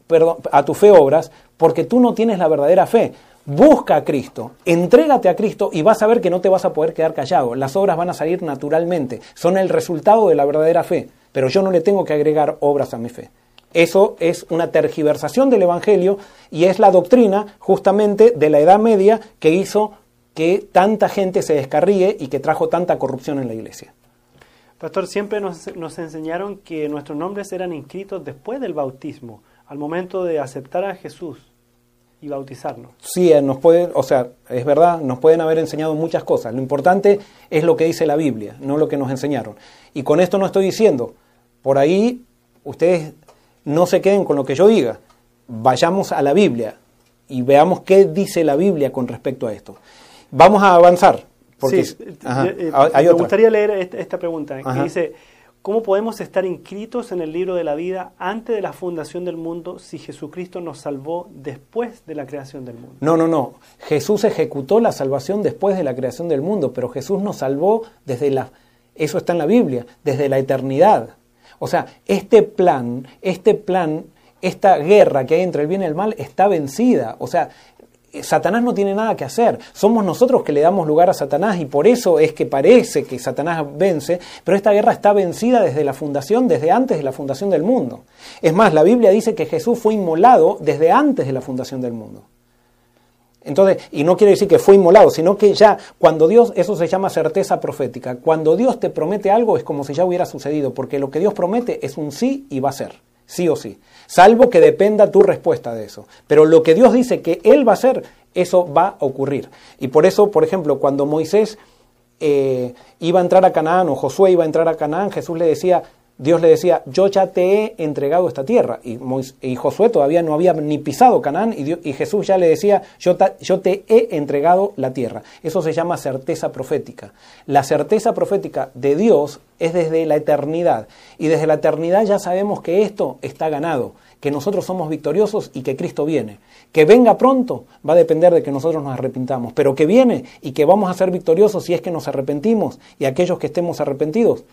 perdón, a tu fe obras, porque tú no tienes la verdadera fe. Busca a Cristo, entrégate a Cristo y vas a ver que no te vas a poder quedar callado. Las obras van a salir naturalmente, son el resultado de la verdadera fe, pero yo no le tengo que agregar obras a mi fe. Eso es una tergiversación del Evangelio y es la doctrina justamente de la Edad Media que hizo que tanta gente se descarríe y que trajo tanta corrupción en la iglesia. Pastor, siempre nos, nos enseñaron que nuestros nombres eran inscritos después del bautismo, al momento de aceptar a Jesús y bautizarnos. Sí, eh, nos puede, o sea, es verdad, nos pueden haber enseñado muchas cosas. Lo importante es lo que dice la Biblia, no lo que nos enseñaron. Y con esto no estoy diciendo, por ahí ustedes no se queden con lo que yo diga. Vayamos a la Biblia y veamos qué dice la Biblia con respecto a esto. Vamos a avanzar. Porque, sí, eh, eh, me gustaría leer esta pregunta que dice, ¿Cómo podemos estar inscritos en el libro de la vida antes de la fundación del mundo si Jesucristo nos salvó después de la creación del mundo? No, no, no. Jesús ejecutó la salvación después de la creación del mundo, pero Jesús nos salvó desde la... Eso está en la Biblia, desde la eternidad. O sea, este plan, este plan, esta guerra que hay entre el bien y el mal está vencida. O sea, Satanás no tiene nada que hacer. Somos nosotros que le damos lugar a Satanás y por eso es que parece que Satanás vence, pero esta guerra está vencida desde la fundación, desde antes de la fundación del mundo. Es más, la Biblia dice que Jesús fue inmolado desde antes de la fundación del mundo. Entonces, y no quiere decir que fue inmolado, sino que ya cuando Dios, eso se llama certeza profética, cuando Dios te promete algo es como si ya hubiera sucedido, porque lo que Dios promete es un sí y va a ser, sí o sí, salvo que dependa tu respuesta de eso. Pero lo que Dios dice que Él va a hacer, eso va a ocurrir. Y por eso, por ejemplo, cuando Moisés eh, iba a entrar a Canaán o Josué iba a entrar a Canaán, Jesús le decía, Dios le decía, yo ya te he entregado esta tierra. Y, Josué todavía no había ni pisado Canaán y, Jesús ya le decía, yo, yo te he entregado la tierra. Eso se llama certeza profética. La certeza profética de Dios es desde la eternidad. Y desde la eternidad ya sabemos que esto está ganado, que nosotros somos victoriosos y que Cristo viene. Que venga pronto va a depender de que nosotros nos arrepintamos, pero que viene y que vamos a ser victoriosos si es que nos arrepentimos y aquellos que estemos arrepentidos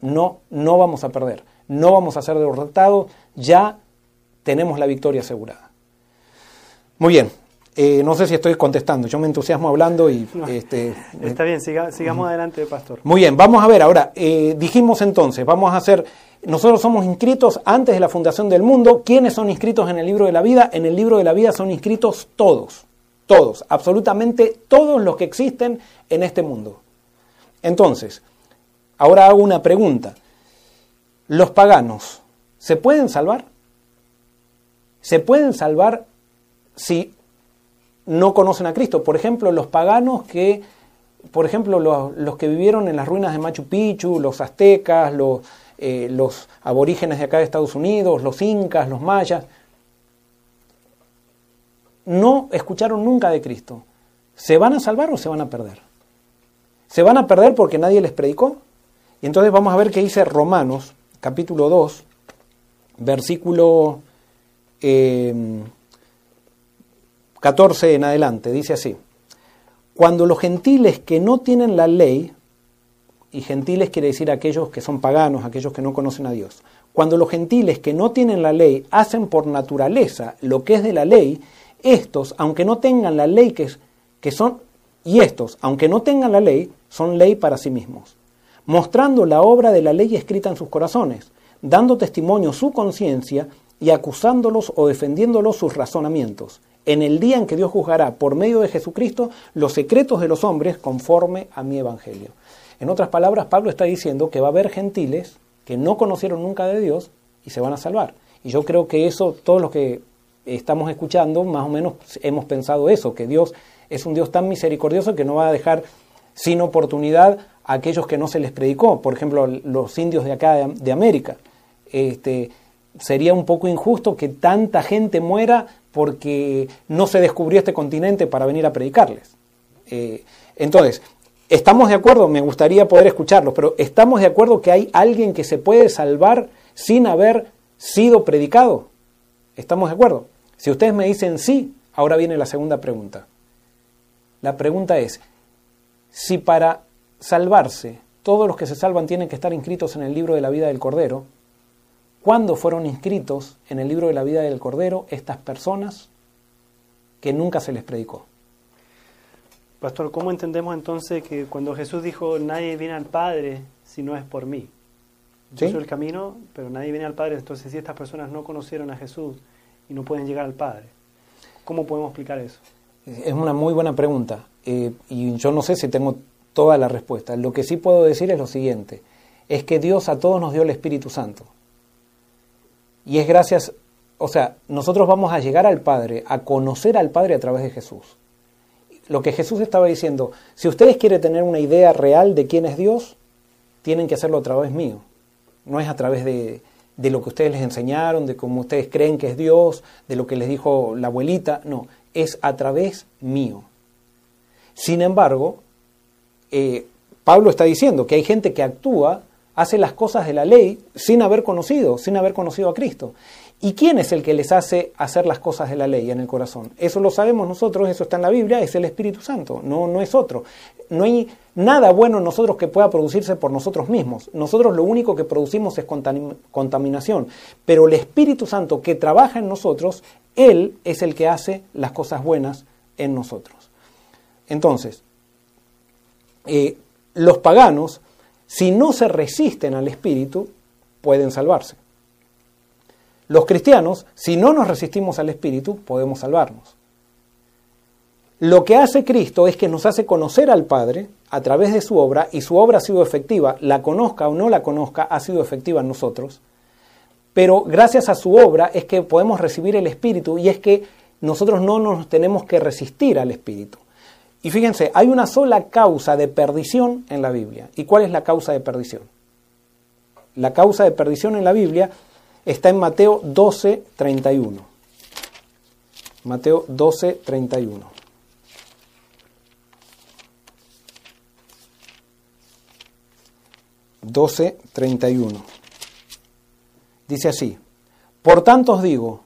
no, no vamos a perder, no vamos a ser derrotados, ya tenemos la victoria asegurada. Muy bien, eh, no sé si estoy contestando, yo me entusiasmo hablando y... este, está bien, sigamos adelante, pastor. Muy bien, vamos a ver ahora, eh, dijimos entonces, vamos a hacer, nosotros somos inscritos antes de la fundación del mundo, ¿quiénes son inscritos en el libro de la vida? En el libro de la vida son inscritos todos, todos, absolutamente todos los que existen en este mundo. Entonces, Ahora hago una pregunta. ¿Los paganos se pueden salvar? ¿Se pueden salvar si no conocen a Cristo? Por ejemplo, los paganos que, por ejemplo, los, que vivieron en las ruinas de Machu Picchu, los aztecas, los, eh, los aborígenes de acá de Estados Unidos, los incas, los mayas, no escucharon nunca de Cristo. ¿Se van a salvar o se van a perder? ¿Se van a perder porque nadie les predicó? Y entonces vamos a ver qué dice Romanos, capítulo 2, versículo 14 em, en adelante. Dice así, cuando los gentiles que no tienen la ley, y gentiles quiere decir aquellos que son paganos, aquellos que no conocen a Dios, cuando los gentiles que no tienen la ley hacen por naturaleza lo que es de la ley, estos, aunque no tengan la ley que, que son, y estos, aunque no tengan la ley, son ley para sí mismos mostrando la obra de la ley escrita en sus corazones, dando testimonio su conciencia y acusándolos o defendiéndolos sus razonamientos, en el día en que Dios juzgará por medio de Jesucristo los secretos de los hombres conforme a mi evangelio. En otras palabras, Pablo está diciendo que va a haber gentiles que no conocieron nunca de Dios y se van a salvar. Y yo creo que eso, todos los que estamos escuchando, más o menos hemos pensado eso, que Dios es un Dios tan misericordioso que no va a dejar sin oportunidad aquellos que no se les predicó, por ejemplo, los indios de acá de, América. Este, sería un poco injusto que tanta gente muera porque no se descubrió este continente para venir a predicarles. Eh, entonces, ¿estamos de acuerdo? Me gustaría poder escucharlos, pero ¿estamos de acuerdo que hay alguien que se puede salvar sin haber sido predicado? ¿Estamos de acuerdo? Si ustedes me dicen sí, ahora viene la segunda pregunta. La pregunta es, si para salvarse todos los que se salvan tienen que estar inscritos en el libro de la vida del Cordero, ¿cuándo fueron inscritos en el libro de la vida del Cordero estas personas que nunca se les predicó? Pastor, ¿cómo entendemos entonces que cuando Jesús dijo, nadie viene al Padre si no es por mí? Yo soy el camino, pero nadie viene al Padre. Entonces, si estas personas no conocieron a Jesús y no pueden llegar al Padre, ¿cómo podemos explicar eso? Es una muy buena pregunta. Eh, y yo no sé si tengo toda la respuesta. Lo que sí puedo decir es lo siguiente, es que Dios a todos nos dio el Espíritu Santo. Y es gracias, o sea, nosotros vamos a llegar al Padre, a conocer al Padre a través de Jesús. Lo que Jesús estaba diciendo, si ustedes quieren tener una idea real de quién es Dios, tienen que hacerlo a través mío. No es a través de, de lo que ustedes les enseñaron, de cómo ustedes creen que es Dios, de lo que les dijo la abuelita, no, es a través mío. Sin embargo, eh, Pablo está diciendo que hay gente que actúa hace las cosas de la ley sin haber conocido, sin haber conocido a Cristo. ¿Y quién es el que les hace hacer las cosas de la ley en el corazón? Eso lo sabemos nosotros, eso está en la Biblia, es el Espíritu Santo, no, no es otro. No hay nada bueno en nosotros que pueda producirse por nosotros mismos. Nosotros lo único que producimos es contaminación. Pero el Espíritu Santo que trabaja en nosotros, Él es el que hace las cosas buenas en nosotros. Entonces, eh, los paganos, si no se resisten al Espíritu, pueden salvarse. Los cristianos, si no nos resistimos al Espíritu, podemos salvarnos. Lo que hace Cristo es que nos hace conocer al Padre a través de su obra, y su obra ha sido efectiva, la conozca o no la conozca, ha sido efectiva en nosotros. Pero gracias a su obra es que podemos recibir el Espíritu y es que nosotros no nos tenemos que resistir al Espíritu. Y fíjense, hay una sola causa de perdición en la Biblia. ¿Y cuál es la causa de perdición? La causa de perdición en la Biblia está en Mateo 12, 31. Mateo 12, 31. Doce, treinta. Dice así, por tanto os digo,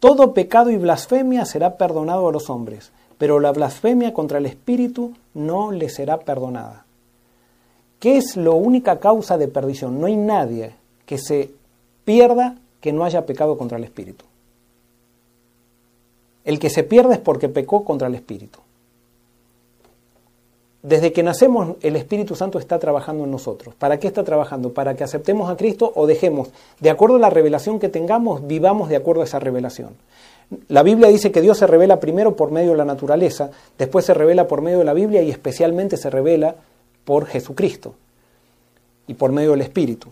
todo pecado y blasfemia será perdonado a los hombres, pero la blasfemia contra el Espíritu no le será perdonada. ¿Qué es la única causa de perdición? No hay nadie que se pierda que no haya pecado contra el Espíritu. El que se pierde es porque pecó contra el Espíritu. Desde que nacemos el Espíritu Santo está trabajando en nosotros. ¿Para qué está trabajando? Para que aceptemos a Cristo o dejemos, de acuerdo a la revelación que tengamos, vivamos de acuerdo a esa revelación. La Biblia dice que Dios se revela primero por medio de la naturaleza, después se revela por medio de la Biblia y especialmente se revela por Jesucristo y por medio del Espíritu.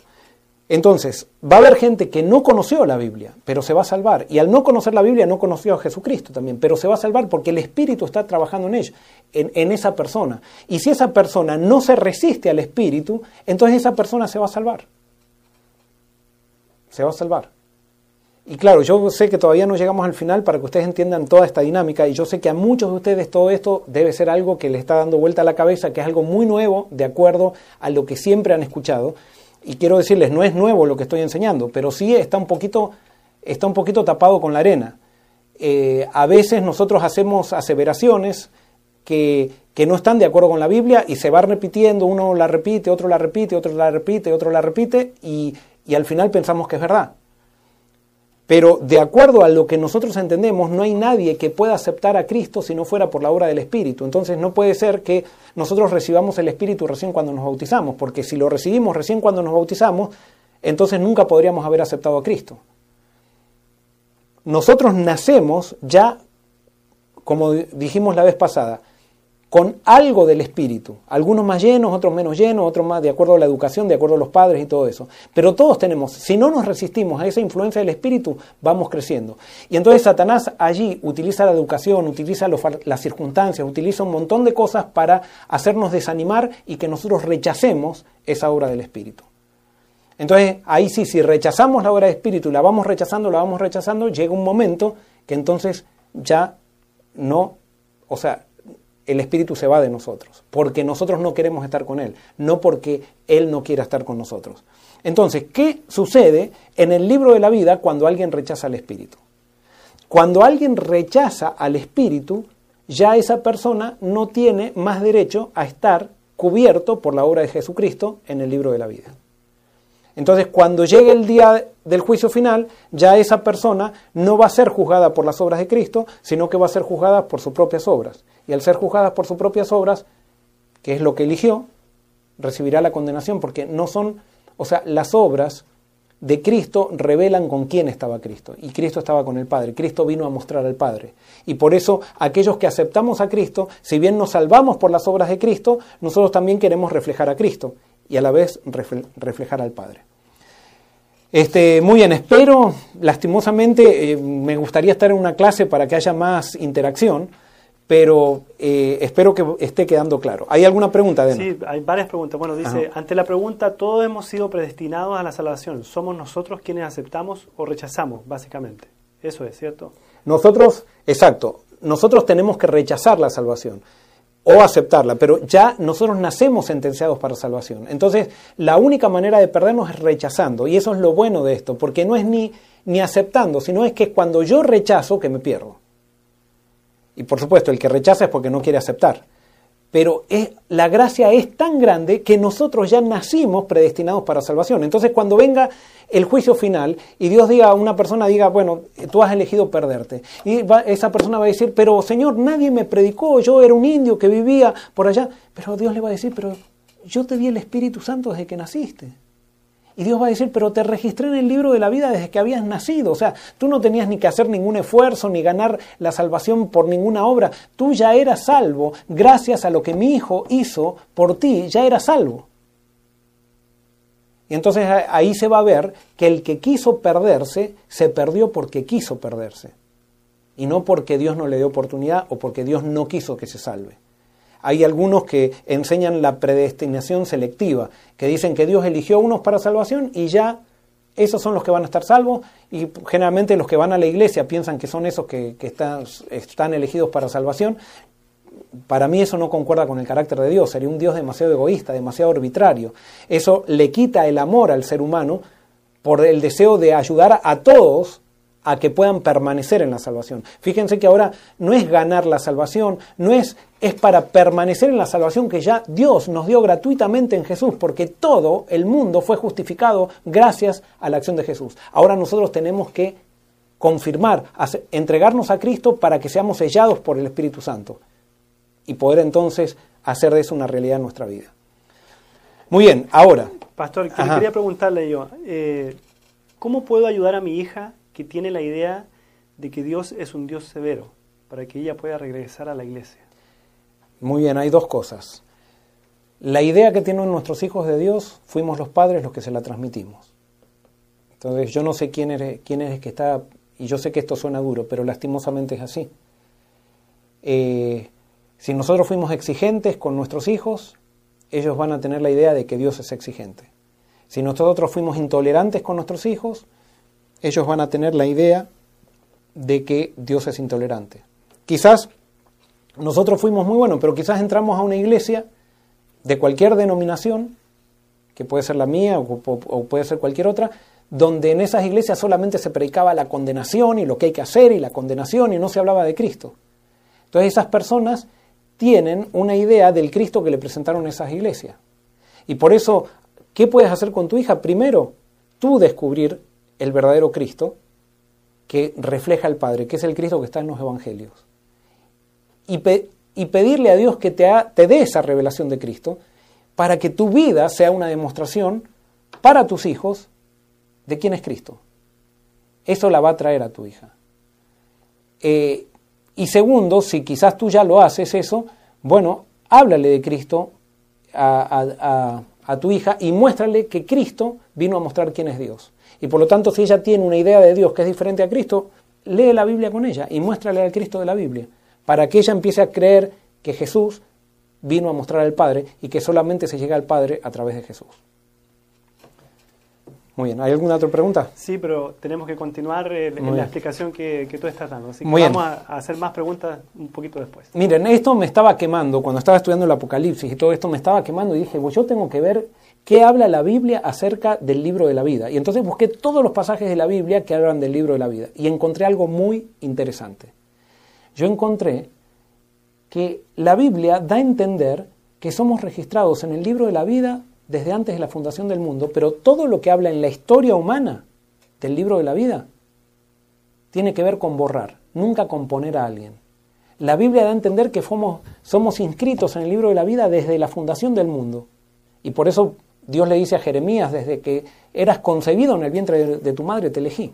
Entonces, va a haber gente que no conoció la Biblia, pero se va a salvar. Y al no conocer la Biblia, no conoció a Jesucristo también, pero se va a salvar porque el Espíritu está trabajando en ella, en, esa persona. Y si esa persona no se resiste al Espíritu, entonces esa persona se va a salvar. Se va a salvar. Y claro, yo sé que todavía no llegamos al final para que ustedes entiendan toda esta dinámica y yo sé que a muchos de ustedes todo esto debe ser algo que les está dando vuelta a la cabeza, que es algo muy nuevo de acuerdo a lo que siempre han escuchado. Y quiero decirles, no es nuevo lo que estoy enseñando, pero sí está un poquito, está un poquito tapado con la arena. Eh, a veces nosotros hacemos aseveraciones que, que, no están de acuerdo con la Biblia y se va repitiendo, uno la repite, otro la repite, otro la repite, otro la repite y, y al final pensamos que es verdad. Pero de acuerdo a lo que nosotros entendemos, no hay nadie que pueda aceptar a Cristo si no fuera por la obra del Espíritu. Entonces no puede ser que nosotros recibamos el Espíritu recién cuando nos bautizamos, porque si lo recibimos recién cuando nos bautizamos, entonces nunca podríamos haber aceptado a Cristo. Nosotros nacemos ya, como dijimos la vez pasada, con algo del Espíritu, algunos más llenos, otros menos llenos, otros más de acuerdo a la educación, de acuerdo a los padres y todo eso. Pero todos tenemos, si no nos resistimos a esa influencia del Espíritu, vamos creciendo. Y entonces Satanás allí utiliza la educación, utiliza las circunstancias, utiliza un montón de cosas para hacernos desanimar y que nosotros rechacemos esa obra del Espíritu. Entonces ahí sí, si rechazamos la obra del Espíritu la vamos rechazando, la vamos rechazando, llega un momento que entonces ya no, o sea, el Espíritu se va de nosotros, porque nosotros no queremos estar con Él, no porque Él no quiera estar con nosotros. Entonces, ¿qué sucede en el libro de la vida cuando alguien rechaza al Espíritu? Cuando alguien rechaza al Espíritu, ya esa persona no tiene más derecho a estar cubierto por la obra de Jesucristo en el libro de la vida. Entonces, cuando llegue el día del juicio final, ya esa persona no va a ser juzgada por las obras de Cristo, sino que va a ser juzgada por sus propias obras y al ser juzgadas por sus propias obras, que es lo que eligió, recibirá la condenación, porque no son, o sea, las obras de Cristo revelan con quién estaba Cristo. Y Cristo estaba con el Padre. Cristo vino a mostrar al Padre. Y por eso aquellos que aceptamos a Cristo, si bien nos salvamos por las obras de Cristo, nosotros también queremos reflejar a Cristo y a la vez reflejar al Padre. Este, muy bien, espero, lastimosamente, eh, me gustaría estar en una clase para que haya más interacción pero eh, espero que esté quedando claro. ¿Hay alguna pregunta, Dena? Sí, hay varias preguntas. Bueno, dice, ante la pregunta, todos hemos sido predestinados a la salvación. Somos nosotros quienes aceptamos o rechazamos, básicamente. Eso es, ¿cierto? Nosotros, exacto, nosotros tenemos que rechazar la salvación. O aceptarla, pero ya nosotros nacemos sentenciados para salvación. Entonces, la única manera de perdernos es rechazando, y eso es lo bueno de esto, porque no es ni, ni aceptando, sino es que cuando yo rechazo que me pierdo. Y por supuesto, el que rechaza es porque no quiere aceptar. Pero la gracia es tan grande que nosotros ya nacimos predestinados para salvación. Entonces, cuando venga el juicio final y Dios diga a una persona, diga, bueno, tú has elegido perderte. Y esa persona va a decir, pero Señor, nadie me predicó, yo era un indio que vivía por allá. Pero Dios le va a decir, pero yo te di el Espíritu Santo desde que naciste. Y Dios va a decir, pero te registré en el libro de la vida desde que habías nacido. O sea, tú no tenías ni que hacer ningún esfuerzo, ni ganar la salvación por ninguna obra. Tú ya eras salvo gracias a lo que mi hijo hizo por ti, ya eras salvo. Y entonces ahí se va a ver que el que quiso perderse, se perdió porque quiso perderse. Y no porque Dios no le dio oportunidad o porque Dios no quiso que se salve. Hay algunos que enseñan la predestinación selectiva, que dicen que Dios eligió a unos para salvación y ya esos son los que van a estar salvos y generalmente los que van a la iglesia piensan que son esos que, están, están elegidos para salvación para mí eso no concuerda con el carácter de Dios, sería un Dios demasiado egoísta, demasiado arbitrario. Eso le quita el amor al ser humano por el deseo de ayudar a todos a que puedan permanecer en la salvación. Fíjense que ahora no es ganar la salvación, no es es para permanecer en la salvación que ya Dios nos dio gratuitamente en Jesús, porque todo el mundo fue justificado gracias a la acción de Jesús. Ahora nosotros tenemos que confirmar, entregarnos a Cristo para que seamos sellados por el Espíritu Santo y poder entonces hacer de eso una realidad en nuestra vida. Muy bien, ahora. Pastor, quería preguntarle yo, eh, ¿cómo puedo ayudar a mi hija que tiene la idea de que Dios es un Dios severo para que ella pueda regresar a la iglesia? Muy bien, hay dos cosas. La idea que tienen nuestros hijos de Dios, fuimos los padres los que se la transmitimos. Entonces yo no sé quién eres, quién es que está, y yo sé que esto suena duro, pero lastimosamente es así. Eh, si nosotros fuimos exigentes con nuestros hijos, ellos van a tener la idea de que Dios es exigente. Si nosotros fuimos intolerantes con nuestros hijos, ellos van a tener la idea de que Dios es intolerante. Quizás nosotros fuimos muy buenos, pero quizás entramos a una iglesia de cualquier denominación, que puede ser la mía o, puede ser cualquier otra, donde en esas iglesias solamente se predicaba la condenación y lo que hay que hacer y la condenación y no se hablaba de Cristo. Entonces esas personas tienen una idea del Cristo que le presentaron esas iglesias. Y por eso, ¿qué puedes hacer con tu hija? Primero, tú descubrir el verdadero Cristo que refleja al Padre, que es el Cristo que está en los Evangelios. Y, pedirle a Dios que te, te dé esa revelación de Cristo para que tu vida sea una demostración para tus hijos de quién es Cristo. Eso la va a traer a tu hija. Eh, y segundo, si quizás tú ya lo haces eso, bueno, háblale de Cristo a, tu hija y muéstrale que Cristo vino a mostrar quién es Dios. Y por lo tanto, si ella tiene una idea de Dios que es diferente a Cristo, lee la Biblia con ella y muéstrale al Cristo de la Biblia, para que ella empiece a creer que Jesús vino a mostrar al Padre y que solamente se llega al Padre a través de Jesús. Muy bien, ¿hay alguna otra pregunta? Sí, pero tenemos que continuar eh, en la explicación que, tú estás dando. Así que vamos a, hacer más preguntas un poquito después. Miren, esto me estaba quemando cuando estaba estudiando el Apocalipsis y todo esto me estaba quemando y dije, pues yo tengo que ver qué habla la Biblia acerca del libro de la vida. Y entonces busqué todos los pasajes de la Biblia que hablan del libro de la vida y encontré algo muy interesante. Yo encontré que la Biblia da a entender que somos registrados en el libro de la vida desde antes de la fundación del mundo, pero todo lo que habla en la historia humana del libro de la vida tiene que ver con borrar, nunca con poner a alguien. La Biblia da a entender que somos, somos inscritos en el libro de la vida desde la fundación del mundo. Y por eso Dios le dice a Jeremías, desde que eras concebido en el vientre de tu madre, te elegí.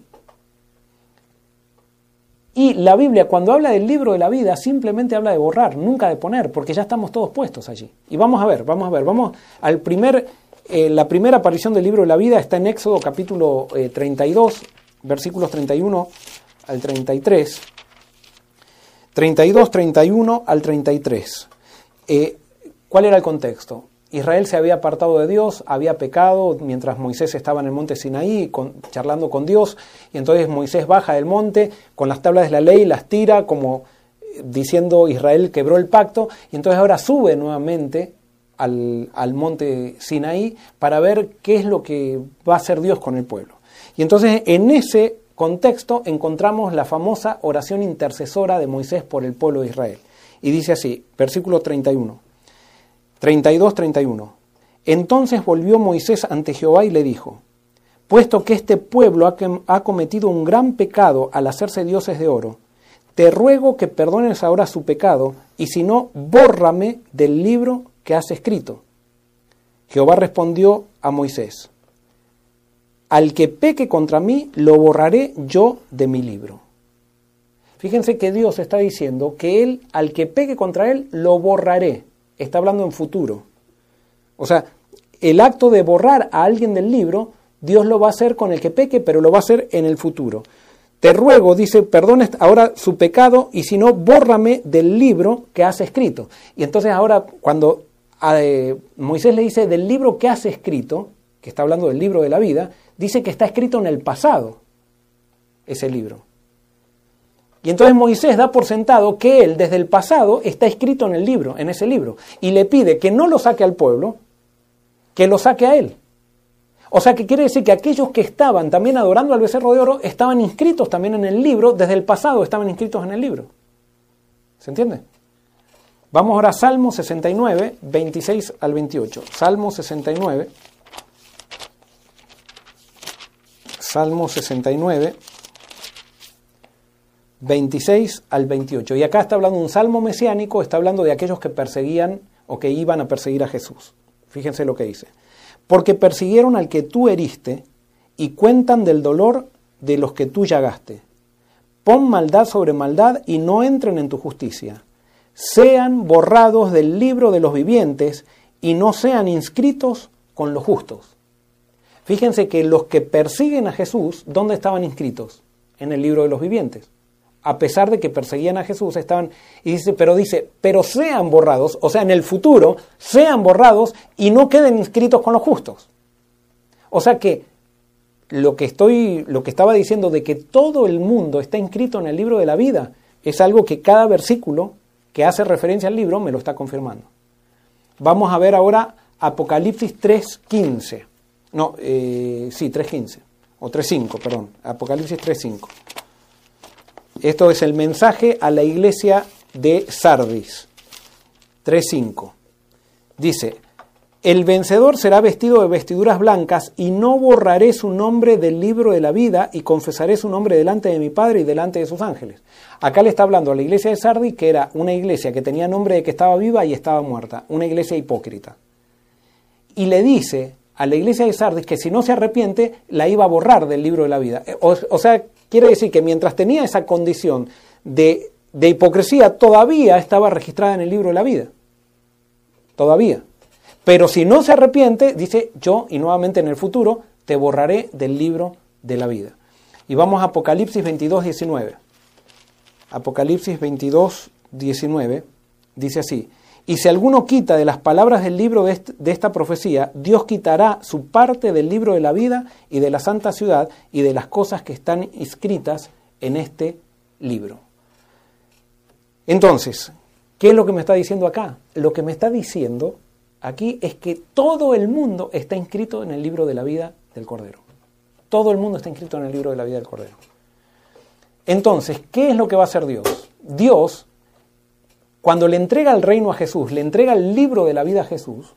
Y la Biblia cuando habla del libro de la vida simplemente habla de borrar, nunca de poner, porque ya estamos todos puestos allí. Y vamos a ver, vamos a ver, vamos al primer, eh, la primera aparición del libro de la vida está en Éxodo capítulo 32, eh, versículos 31 al 33. 32, 31 al 33. Eh, ¿Cuál era el contexto? Israel se había apartado de Dios, había pecado mientras Moisés estaba en el monte Sinaí charlando con Dios, y entonces Moisés baja del monte con las tablas de la ley, las tira como diciendo Israel quebró el pacto y entonces ahora sube nuevamente al, al, monte Sinaí para ver qué es lo que va a hacer Dios con el pueblo. Y entonces en ese contexto encontramos la famosa oración intercesora de Moisés por el pueblo de Israel. Y dice así, versículo 31, 32, 31. Entonces volvió Moisés ante Jehová y le dijo, puesto que este pueblo ha cometido un gran pecado al hacerse dioses de oro, te ruego que perdones ahora su pecado, y si no, bórrame del libro que has escrito. Jehová respondió a Moisés, al que peque contra mí, lo borraré yo de mi libro. Fíjense que Dios está diciendo que Él, al que peque contra Él, lo borraré. Está hablando en futuro. O sea, el acto de borrar a alguien del libro, Dios lo va a hacer con el que peque, pero lo va a hacer en el futuro. Te ruego, dice, perdone ahora su pecado y si no, bórrame del libro que has escrito. Y entonces ahora, cuando a eh, Moisés le dice del libro que has escrito, que está hablando del libro de la vida, dice que está escrito en el pasado ese libro. Y entonces Moisés da por sentado que él desde el pasado está escrito en el libro, en ese libro, y le pide que no lo saque al pueblo, que lo saque a él. O sea que quiere decir que aquellos que estaban también adorando al becerro de oro estaban inscritos también en el libro, desde el pasado estaban inscritos en el libro. ¿Se entiende? Vamos ahora a Salmo 69, 26 al 28. Salmo 69. Salmo 69, 26 al 28. Y acá está hablando un salmo mesiánico, está hablando de aquellos que perseguían o que iban a perseguir a Jesús. Fíjense lo que dice. Porque persiguieron al que tú heriste y cuentan del dolor de los que tú llagaste. Pon maldad sobre maldad y no entren en tu justicia. Sean borrados del libro de los vivientes y no sean inscritos con los justos. Fíjense que los que persiguen a Jesús, ¿dónde estaban inscritos? En el libro de los vivientes. A pesar de que perseguían a Jesús, estaban, y dice, pero dice, pero sean borrados, o sea, en el futuro, sean borrados y no queden inscritos con los justos. O sea que lo que estoy, lo que estaba diciendo de que todo el mundo está inscrito en el libro de la vida, es algo que cada versículo que hace referencia al libro me lo está confirmando. Vamos a ver ahora Apocalipsis 3.15. No, eh, sí, 3.15, o 3.5, perdón, Apocalipsis 3.5. Esto es el mensaje a la iglesia de Sardis. 3.5. Dice, el vencedor será vestido de vestiduras blancas y no borraré su nombre del libro de la vida y confesaré su nombre delante de mi Padre y delante de sus ángeles. Acá le está hablando a la iglesia de Sardis, que era una iglesia que tenía nombre de que estaba viva y estaba muerta, una iglesia hipócrita. Y le dice a la iglesia de Sardis que si no se arrepiente, la iba a borrar del libro de la vida. O, sea, quiere decir que mientras tenía esa condición de, de hipocresía, todavía estaba registrada en el libro de la vida. Todavía. Pero si no se arrepiente, dice yo, y nuevamente en el futuro, te borraré del libro de la vida. Y vamos a Apocalipsis 22, 19. Apocalipsis 22, 19. Dice así, y si alguno quita de las palabras del libro de, esta profecía, Dios quitará su parte del libro de la vida y de la santa ciudad y de las cosas que están escritas en este libro. Entonces, ¿qué es lo que me está diciendo acá? Lo que me está diciendo aquí es que todo el mundo está inscrito en el libro de la vida del Cordero. Todo el mundo está inscrito en el libro de la vida del Cordero. Entonces, ¿qué es lo que va a hacer Dios? Dios cuando le entrega el reino a Jesús, le entrega el libro de la vida a Jesús,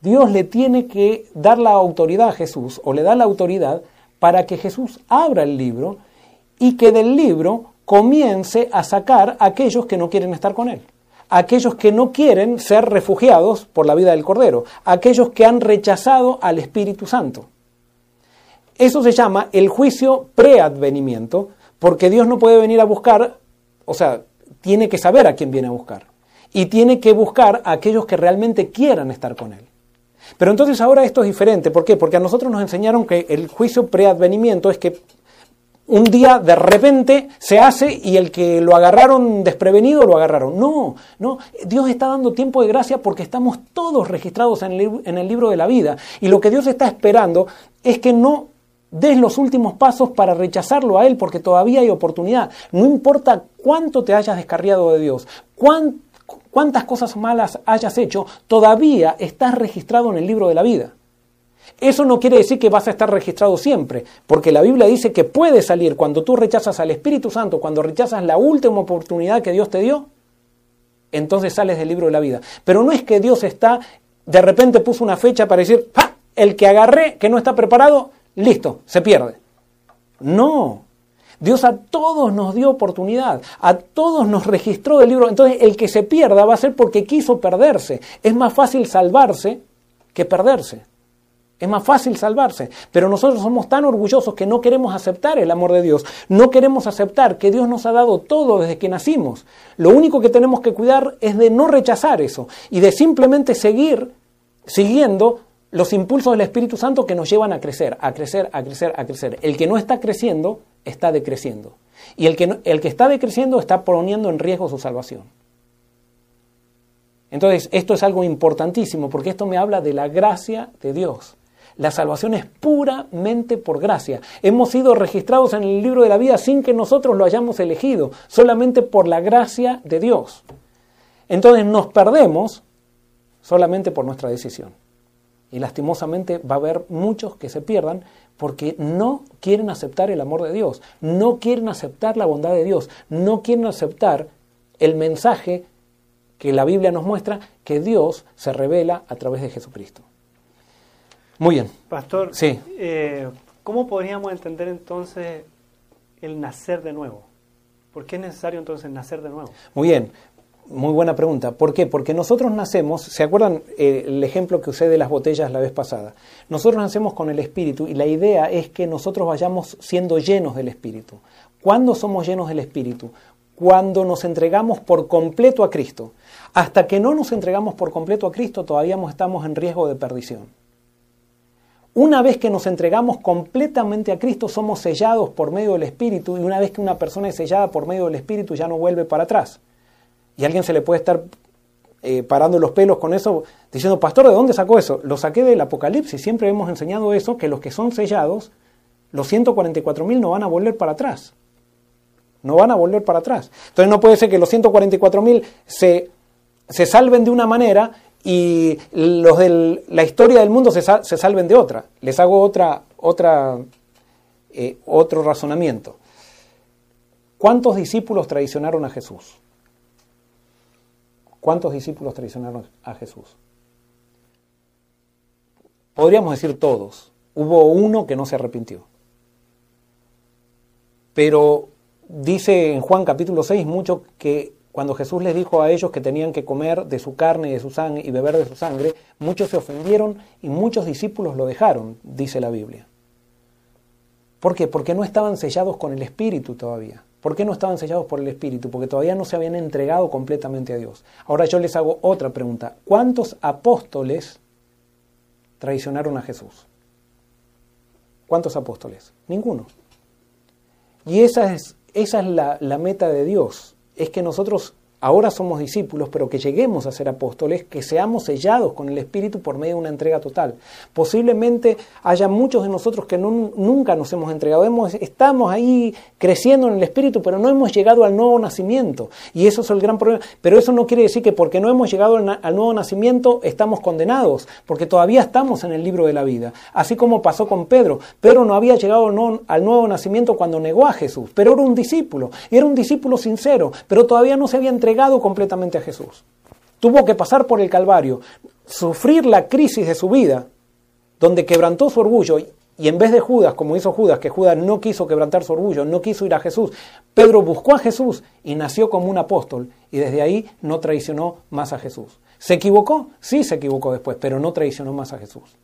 Dios le tiene que dar la autoridad a Jesús, o le da la autoridad para que Jesús abra el libro y que del libro comience a sacar a aquellos que no quieren estar con él, aquellos que no quieren ser refugiados por la vida del Cordero, aquellos que han rechazado al Espíritu Santo. Eso se llama el juicio preadvenimiento, porque Dios no puede venir a buscar, o sea, tiene que saber a quién viene a buscar. Y tiene que buscar a aquellos que realmente quieran estar con Él. Pero entonces ahora esto es diferente. ¿Por qué? Porque a nosotros nos enseñaron que el juicio preadvenimiento es que un día de repente se hace y el que lo agarraron desprevenido lo agarraron. No, no, Dios está dando tiempo de gracia porque estamos todos registrados en el, en el libro de la vida. Y lo que Dios está esperando es que no des los últimos pasos para rechazarlo a Él, porque todavía hay oportunidad. No importa cuánto te hayas descarriado de Dios, cuántas cosas malas hayas hecho, todavía estás registrado en el libro de la vida. Eso no quiere decir que vas a estar registrado siempre, porque la Biblia dice que puedes salir cuando tú rechazas al Espíritu Santo, cuando rechazas la última oportunidad que Dios te dio, entonces sales del libro de la vida. Pero no es que Dios está, de repente puso una fecha para decir, ¡Ah! el que agarré, que no está preparado, listo, se pierde. No. Dios a todos nos dio oportunidad, a todos nos registró del libro. Entonces el que se pierda va a ser porque quiso perderse. Es más fácil salvarse que perderse. Es más fácil salvarse. Pero nosotros somos tan orgullosos que no queremos aceptar el amor de Dios. No queremos aceptar que Dios nos ha dado todo desde que nacimos. Lo único que tenemos que cuidar es de no rechazar eso y de simplemente seguir siguiendo los impulsos del Espíritu Santo que nos llevan a crecer, a crecer, a crecer, a crecer. El que no está creciendo está decreciendo. Y el que, el que está decreciendo está poniendo en riesgo su salvación. Entonces, esto es algo importantísimo porque esto me habla de la gracia de Dios. La salvación es puramente por gracia. Hemos sido registrados en el libro de la vida sin que nosotros lo hayamos elegido, solamente por la gracia de Dios. Entonces nos perdemos solamente por nuestra decisión. Y lastimosamente va a haber muchos que se pierdan porque no quieren aceptar el amor de Dios, no quieren aceptar la bondad de Dios, no quieren aceptar el mensaje que la Biblia nos muestra que Dios se revela a través de Jesucristo. Muy bien. Pastor, sí. Eh, ¿cómo podríamos entender entonces el nacer de nuevo? ¿Por qué es necesario entonces nacer de nuevo? Muy bien, muy buena pregunta. ¿Por qué? Porque nosotros nacemos, ¿se acuerdan eh, el ejemplo que usé de las botellas la vez pasada? Nosotros nacemos con el Espíritu y la idea es que nosotros vayamos siendo llenos del Espíritu. ¿Cuándo somos llenos del Espíritu? Cuando nos entregamos por completo a Cristo. Hasta que no nos entregamos por completo a Cristo, todavía estamos en riesgo de perdición. Una vez que nos entregamos completamente a Cristo, somos sellados por medio del Espíritu y una vez que una persona es sellada por medio del Espíritu ya no vuelve para atrás. Y alguien se le puede estar eh, parando los pelos con eso, diciendo, pastor, ¿de dónde sacó eso? Lo saqué del Apocalipsis. Siempre hemos enseñado eso, que los que son sellados, los 144.000 no van a volver para atrás. No van a volver para atrás. Entonces no puede ser que los 144.000 se, se salven de una manera y los de la historia del mundo se, salven de otra. Les hago otra, otra, eh, otro razonamiento. ¿Cuántos discípulos traicionaron a Jesús? ¿Cuántos discípulos traicionaron a Jesús? Podríamos decir todos. Hubo uno que no se arrepintió. Pero dice en Juan capítulo 6 mucho que cuando Jesús les dijo a ellos que tenían que comer de su carne y de su sangre y beber de su sangre, muchos se ofendieron y muchos discípulos lo dejaron, dice la Biblia. ¿Por qué? Porque no estaban sellados con el Espíritu todavía. ¿Por qué no estaban sellados por el Espíritu? Porque todavía no se habían entregado completamente a Dios. Ahora yo les hago otra pregunta. ¿Cuántos apóstoles traicionaron a Jesús? ¿Cuántos apóstoles? Ninguno. Y esa es, esa es la, la meta de Dios es que nosotros ahora somos discípulos, pero que lleguemos a ser apóstoles, que seamos sellados con el Espíritu por medio de una entrega total. Posiblemente haya muchos de nosotros que nunca nos hemos entregado, estamos ahí creciendo en el Espíritu, pero no hemos llegado al nuevo nacimiento. Y eso es el gran problema. Pero eso no quiere decir que porque no hemos llegado al nuevo nacimiento estamos condenados, porque todavía estamos en el libro de la vida. Así como pasó con Pedro. Pedro no había llegado al nuevo nacimiento cuando negó a Jesús, pero era un discípulo, y era un discípulo sincero, pero todavía no se había entregado completamente a Jesús. Tuvo que pasar por el Calvario, sufrir la crisis de su vida, donde quebrantó su orgullo y en vez de Judas, como hizo Judas, que Judas no quiso quebrantar su orgullo, no quiso ir a Jesús, Pedro buscó a Jesús y nació como un apóstol y desde ahí no traicionó más a Jesús. ¿Se equivocó? Sí se equivocó después, pero no traicionó más a Jesús.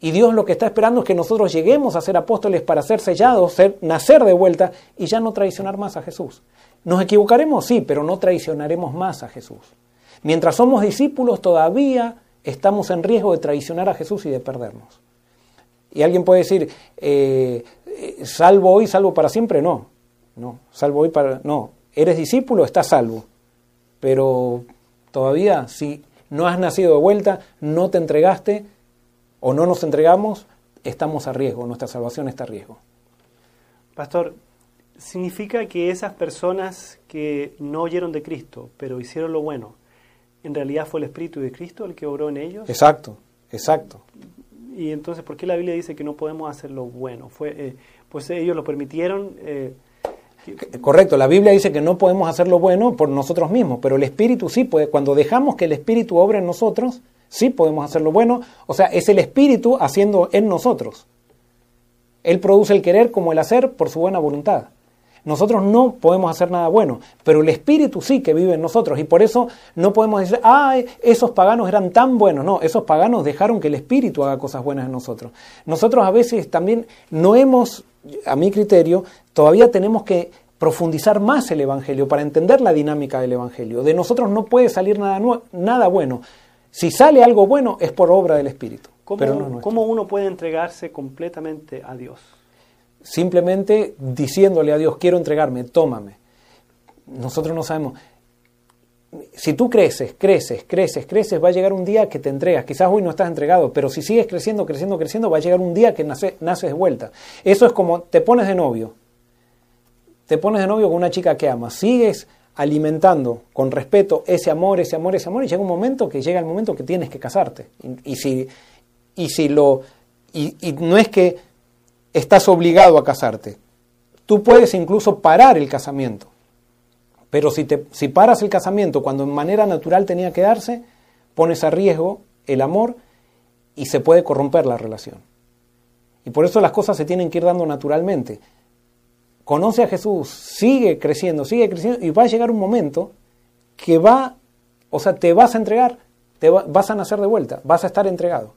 Y Dios lo que está esperando es que nosotros lleguemos a ser apóstoles para ser sellados, ser, nacer de vuelta y ya no traicionar más a Jesús. ¿Nos equivocaremos? Sí, pero no traicionaremos más a Jesús. Mientras somos discípulos todavía estamos en riesgo de traicionar a Jesús y de perdernos. Y alguien puede decir, eh, eh, salvo hoy, salvo para siempre. No, no, salvo hoy para... No, eres discípulo, estás salvo. Pero todavía, si no has nacido de vuelta, no te entregaste o no nos entregamos, estamos a riesgo, nuestra salvación está a riesgo. Pastor, significa que esas personas que no oyeron de Cristo, pero hicieron lo bueno, en realidad fue el Espíritu de Cristo el que obró en ellos. Exacto, exacto. Y entonces, ¿por qué la Biblia dice que no podemos hacer lo bueno? Fue, eh, pues ellos lo permitieron. Eh, Correcto, la Biblia dice que no podemos hacer lo bueno por nosotros mismos, pero el Espíritu sí puede. Cuando dejamos que el Espíritu obre en nosotros, sí podemos hacer lo bueno. O sea, es el Espíritu haciendo en nosotros. Él produce el querer como el hacer por su buena voluntad. Nosotros no podemos hacer nada bueno, pero el Espíritu sí que vive en nosotros y por eso no podemos decir, ay, esos paganos eran tan buenos. No, esos paganos dejaron que el Espíritu haga cosas buenas en nosotros. Nosotros a veces también no hemos, a mi criterio, todavía tenemos que profundizar más el Evangelio para entender la dinámica del Evangelio. De nosotros no puede salir nada, nada bueno. Si sale algo bueno es por obra del Espíritu. ¿Cómo, ¿Cómo uno puede entregarse completamente a Dios? Simplemente diciéndole a Dios, quiero entregarme, tómame. Nosotros no sabemos. Si tú creces, creces, creces, creces, va a llegar un día que te entregas. Quizás hoy no estás entregado, pero si sigues creciendo, creciendo, creciendo, va a llegar un día que nace, naces de vuelta. Eso es como te pones de novio. Te pones de novio con una chica que amas. Sigues alimentando con respeto ese amor, ese amor, ese amor, y llega un momento que llega el momento que tienes que casarte. Y, si, y si lo. y no es que estás obligado a casarte. Tú puedes incluso parar el casamiento. Pero si, te, si paras el casamiento cuando en manera natural tenía que darse, pones a riesgo el amor y se puede corromper la relación. Y por eso las cosas se tienen que ir dando naturalmente. Conoce a Jesús, sigue creciendo, sigue creciendo y va a llegar un momento que va, o sea, te vas a entregar, te vas a nacer de vuelta, vas a estar entregado.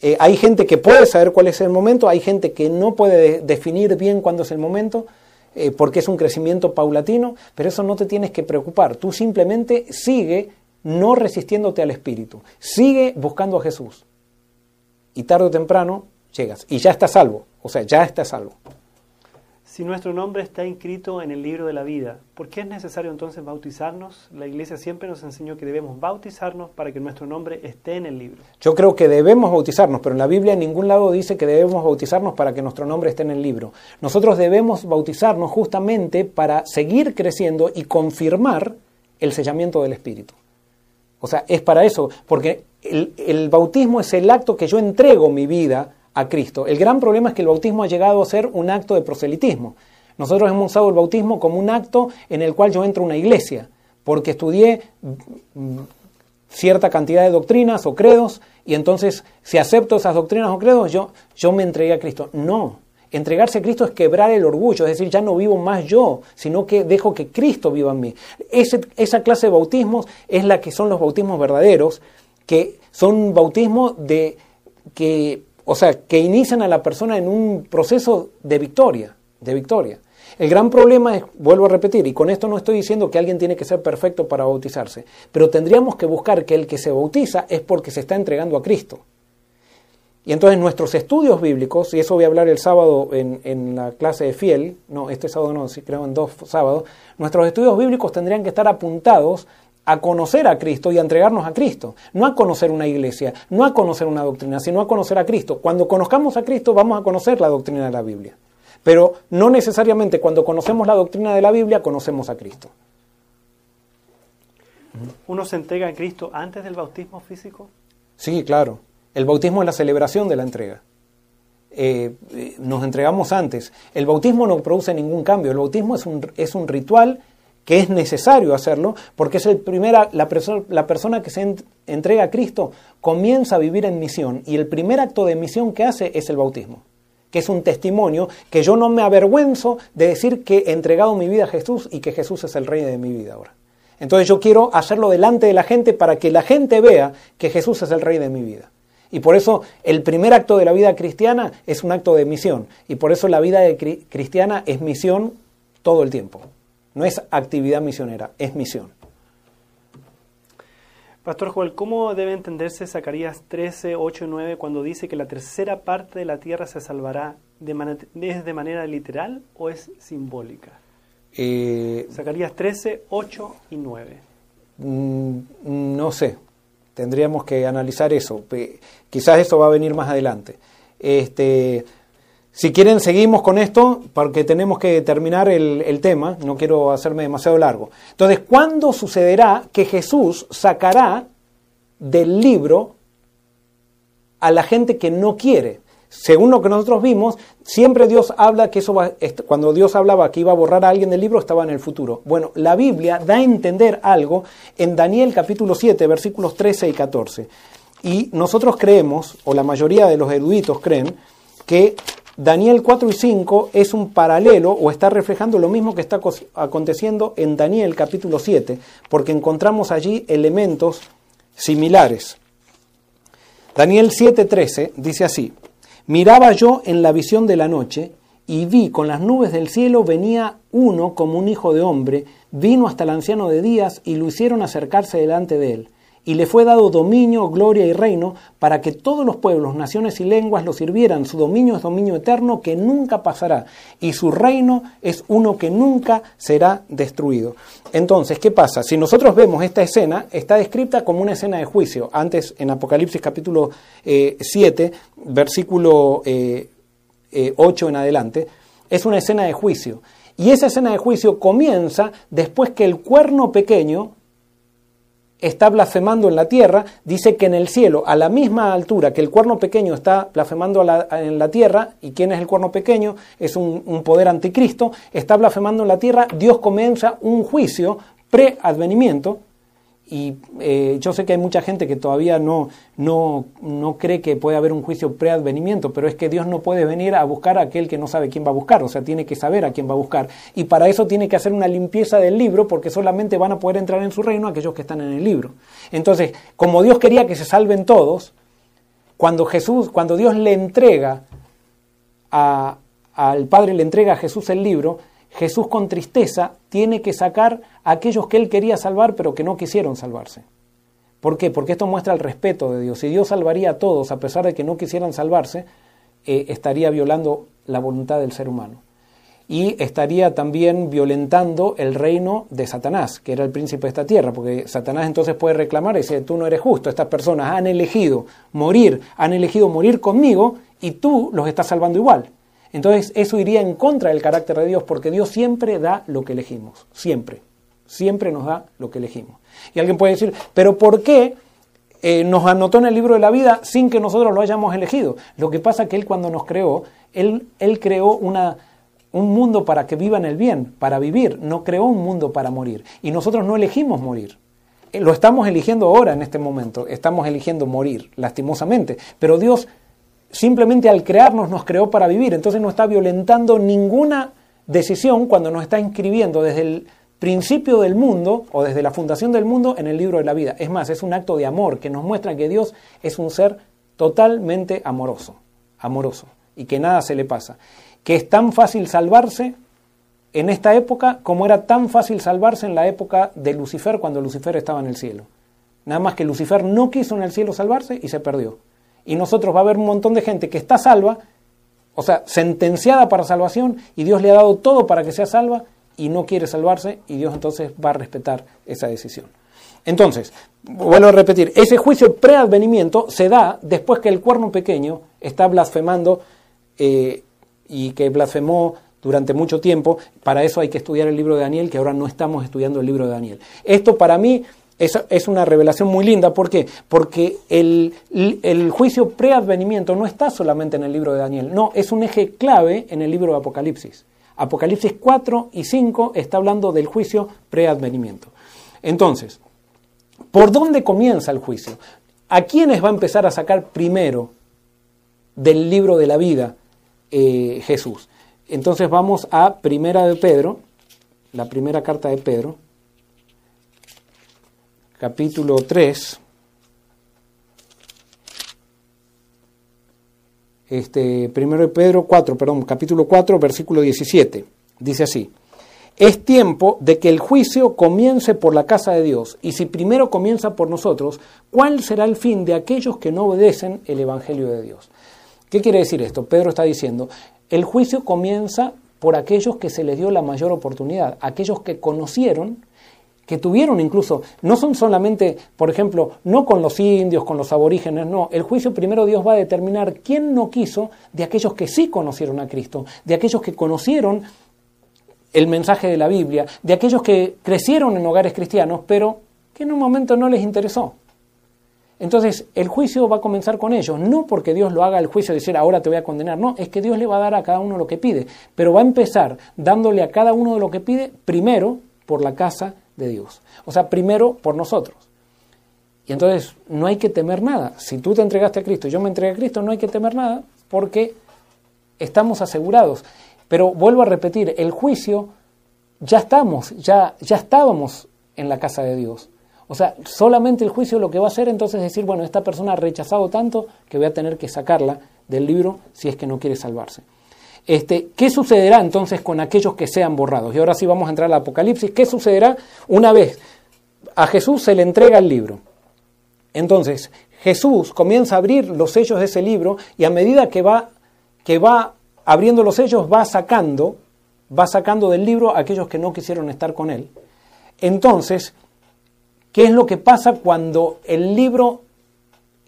Eh, hay gente que puede saber cuál es el momento, hay gente que no puede definir bien cuándo es el momento, eh, porque es un crecimiento paulatino, pero eso no te tienes que preocupar. Tú simplemente sigue no resistiéndote al Espíritu, sigue buscando a Jesús. Y tarde o temprano llegas y ya estás salvo, o sea, ya estás salvo. Si nuestro nombre está inscrito en el libro de la vida, ¿por qué es necesario entonces bautizarnos? La iglesia siempre nos enseñó que debemos bautizarnos para que nuestro nombre esté en el libro. Yo creo que debemos bautizarnos, pero en la Biblia en ningún lado dice que debemos bautizarnos para que nuestro nombre esté en el libro. Nosotros debemos bautizarnos justamente para seguir creciendo y confirmar el sellamiento del Espíritu. O sea, es para eso, porque el, el bautismo es el acto que yo entrego mi vida a Cristo. El gran problema es que el bautismo ha llegado a ser un acto de proselitismo. Nosotros hemos usado el bautismo como un acto en el cual yo entro a una iglesia, porque estudié mm, cierta cantidad de doctrinas o credos, y entonces si acepto esas doctrinas o credos, yo, yo me entregué a Cristo. No, entregarse a Cristo es quebrar el orgullo, es decir, ya no vivo más yo, sino que dejo que Cristo viva en mí. esa clase de bautismos es la que son los bautismos verdaderos, que son bautismos de que o sea, que inician a la persona en un proceso de victoria, de victoria. El gran problema es, vuelvo a repetir, y con esto no estoy diciendo que alguien tiene que ser perfecto para bautizarse, pero tendríamos que buscar que el que se bautiza es porque se está entregando a Cristo. Y entonces nuestros estudios bíblicos, y eso voy a hablar el sábado en, en, la clase de Fiel, no, este sábado no, sí, creo en dos sábados, nuestros estudios bíblicos tendrían que estar apuntados a conocer a Cristo y a entregarnos a Cristo. No a conocer una iglesia, no a conocer una doctrina, sino a conocer a Cristo. Cuando conozcamos a Cristo vamos a conocer la doctrina de la Biblia. Pero no necesariamente cuando conocemos la doctrina de la Biblia conocemos a Cristo. ¿Uno se entrega a Cristo antes del bautismo físico? Sí, claro. El bautismo es la celebración de la entrega. Eh, eh, nos entregamos antes. El bautismo no produce ningún cambio. El bautismo es un, es un ritual que es necesario hacerlo, porque es el primera, la, la persona que se entrega a Cristo comienza a vivir en misión y el primer acto de misión que hace es el bautismo, que es un testimonio que yo no me avergüenzo de decir que he entregado mi vida a Jesús y que Jesús es el rey de mi vida ahora. Entonces yo quiero hacerlo delante de la gente para que la gente vea que Jesús es el rey de mi vida. Y por eso el primer acto de la vida cristiana es un acto de misión. Y por eso la vida cristiana es misión todo el tiempo. No es actividad misionera, es misión. Pastor Joel, ¿cómo debe entenderse Zacarías 13, 8 y 9 cuando dice que la tercera parte de la tierra se salvará? De ¿Es de manera literal o es simbólica? Eh, Zacarías 13, 8 y 9. Mm, no sé, tendríamos que analizar eso. Quizás eso va a venir más adelante. Este, si quieren, seguimos con esto porque tenemos que terminar el, tema, no quiero hacerme demasiado largo. Entonces, ¿cuándo sucederá que Jesús sacará del libro a la gente que no quiere? Según lo que nosotros vimos, siempre Dios habla que eso va, cuando Dios hablaba que iba a borrar a alguien del libro, estaba en el futuro. Bueno, la Biblia da a entender algo en Daniel capítulo 7, versículos 13 y 14. Y nosotros creemos, o la mayoría de los eruditos creen, que Daniel 4 y 5 es un paralelo o está reflejando lo mismo que está aconteciendo en Daniel capítulo 7, porque encontramos allí elementos similares. Daniel 7:13 dice así, Miraba yo en la visión de la noche, y vi con las nubes del cielo venía uno como un hijo de hombre, vino hasta el anciano de días y lo hicieron acercarse delante de él. Y le fue dado dominio, gloria y reino para que todos los pueblos, naciones y lenguas lo sirvieran. Su dominio es dominio eterno que nunca pasará y su reino es uno que nunca será destruido. Entonces, ¿qué pasa? Si nosotros vemos esta escena, está descrita como una escena de juicio. Antes, en Apocalipsis capítulo 7, eh, versículo 8 eh, eh, en adelante, es una escena de juicio. Y esa escena de juicio comienza después que el cuerno pequeño está blasfemando en la tierra, dice que en el cielo, a la misma altura que el cuerno pequeño está blasfemando en la tierra, ¿y quién es el cuerno pequeño? Es un, un poder anticristo, está blasfemando en la tierra, Dios comienza un juicio pre-advenimiento y eh, yo sé que hay mucha gente que todavía no, no, no cree que puede haber un juicio preadvenimiento, pero es que Dios no puede venir a buscar a aquel que no sabe quién va a buscar, o sea, tiene que saber a quién va a buscar. Y para eso tiene que hacer una limpieza del libro, porque solamente van a poder entrar en su reino aquellos que están en el libro. Entonces, como Dios quería que se salven todos, cuando Jesús, cuando Dios le entrega a, al Padre, le entrega a Jesús el libro, Jesús con tristeza tiene que sacar a aquellos que él quería salvar pero que no quisieron salvarse. ¿Por qué? Porque esto muestra el respeto de Dios. Si Dios salvaría a todos a pesar de que no quisieran salvarse, eh, estaría violando la voluntad del ser humano. Y estaría también violentando el reino de Satanás, que era el príncipe de esta tierra, porque Satanás entonces puede reclamar y decir, tú no eres justo, estas personas han elegido morir, han elegido morir conmigo y tú los estás salvando igual. Entonces eso iría en contra del carácter de Dios porque Dios siempre da lo que elegimos, siempre, siempre nos da lo que elegimos. Y alguien puede decir, pero ¿por qué eh, nos anotó en el libro de la vida sin que nosotros lo hayamos elegido? Lo que pasa es que Él cuando nos creó, Él, él creó una, un mundo para que vivan el bien, para vivir, no creó un mundo para morir. Y nosotros no elegimos morir. Eh, lo estamos eligiendo ahora en este momento, estamos eligiendo morir, lastimosamente. Pero Dios simplemente al crearnos nos creó para vivir, entonces no está violentando ninguna decisión cuando nos está inscribiendo desde el principio del mundo o desde la fundación del mundo en el libro de la vida. Es más, es un acto de amor que nos muestra que Dios es un ser totalmente amoroso, amoroso, y que nada se le pasa. Que es tan fácil salvarse en esta época como era tan fácil salvarse en la época de Lucifer cuando Lucifer estaba en el cielo. Nada más que Lucifer no quiso en el cielo salvarse y se perdió y nosotros va a haber un montón de gente que está salva, o sea, sentenciada para salvación, y Dios le ha dado todo para que sea salva, y no quiere salvarse, y Dios entonces va a respetar esa decisión. Entonces, vuelvo a repetir, ese juicio preadvenimiento se da después que el cuerno pequeño está blasfemando eh, y que blasfemó durante mucho tiempo. Para eso hay que estudiar el libro de Daniel, que ahora no estamos estudiando el libro de Daniel. Esto para mí es, una revelación muy linda. ¿Por qué? Porque el, el juicio preadvenimiento no está solamente en el libro de Daniel, no, es un eje clave en el libro de Apocalipsis. Apocalipsis 4 y 5 está hablando del juicio preadvenimiento. Entonces, ¿por dónde comienza el juicio? ¿A quiénes va a empezar a sacar primero del libro de la vida eh, Jesús? Entonces vamos a Primera de Pedro, la primera carta de Pedro capítulo 3, este, primero de Pedro 4, perdón, capítulo 4, versículo 17. Dice así, es tiempo de que el juicio comience por la casa de Dios, y si primero comienza por nosotros, ¿cuál será el fin de aquellos que no obedecen el Evangelio de Dios? ¿Qué quiere decir esto? Pedro está diciendo, el juicio comienza por aquellos que se les dio la mayor oportunidad, aquellos que conocieron que tuvieron incluso, no son solamente, por ejemplo, no con los indios, con los aborígenes, no, el juicio primero Dios va a determinar quién no quiso de aquellos que sí conocieron a Cristo, de aquellos que conocieron el mensaje de la Biblia, de aquellos que crecieron en hogares cristianos, pero que en un momento no les interesó. Entonces, el juicio va a comenzar con ellos, no porque Dios lo haga el juicio de decir ahora te voy a condenar, no, es que Dios le va a dar a cada uno lo que pide, pero va a empezar dándole a cada uno de lo que pide primero por la casa de Dios, o sea, primero por nosotros. Y entonces no hay que temer nada. Si tú te entregaste a Cristo yo me entregué a Cristo, no hay que temer nada porque estamos asegurados. Pero vuelvo a repetir, el juicio ya estamos, ya, ya estábamos en la casa de Dios. O sea, solamente el juicio lo que va a hacer entonces es decir, bueno, esta persona ha rechazado tanto que voy a tener que sacarla del libro si es que no quiere salvarse. Este, ¿Qué sucederá entonces con aquellos que sean borrados? Y ahora sí vamos a entrar al Apocalipsis. ¿Qué sucederá una vez a Jesús se le entrega el libro? Entonces, Jesús comienza a abrir los sellos de ese libro y a medida que va, que va abriendo los sellos, va sacando, va sacando del libro a aquellos que no quisieron estar con él. Entonces, ¿Qué es lo que pasa cuando el libro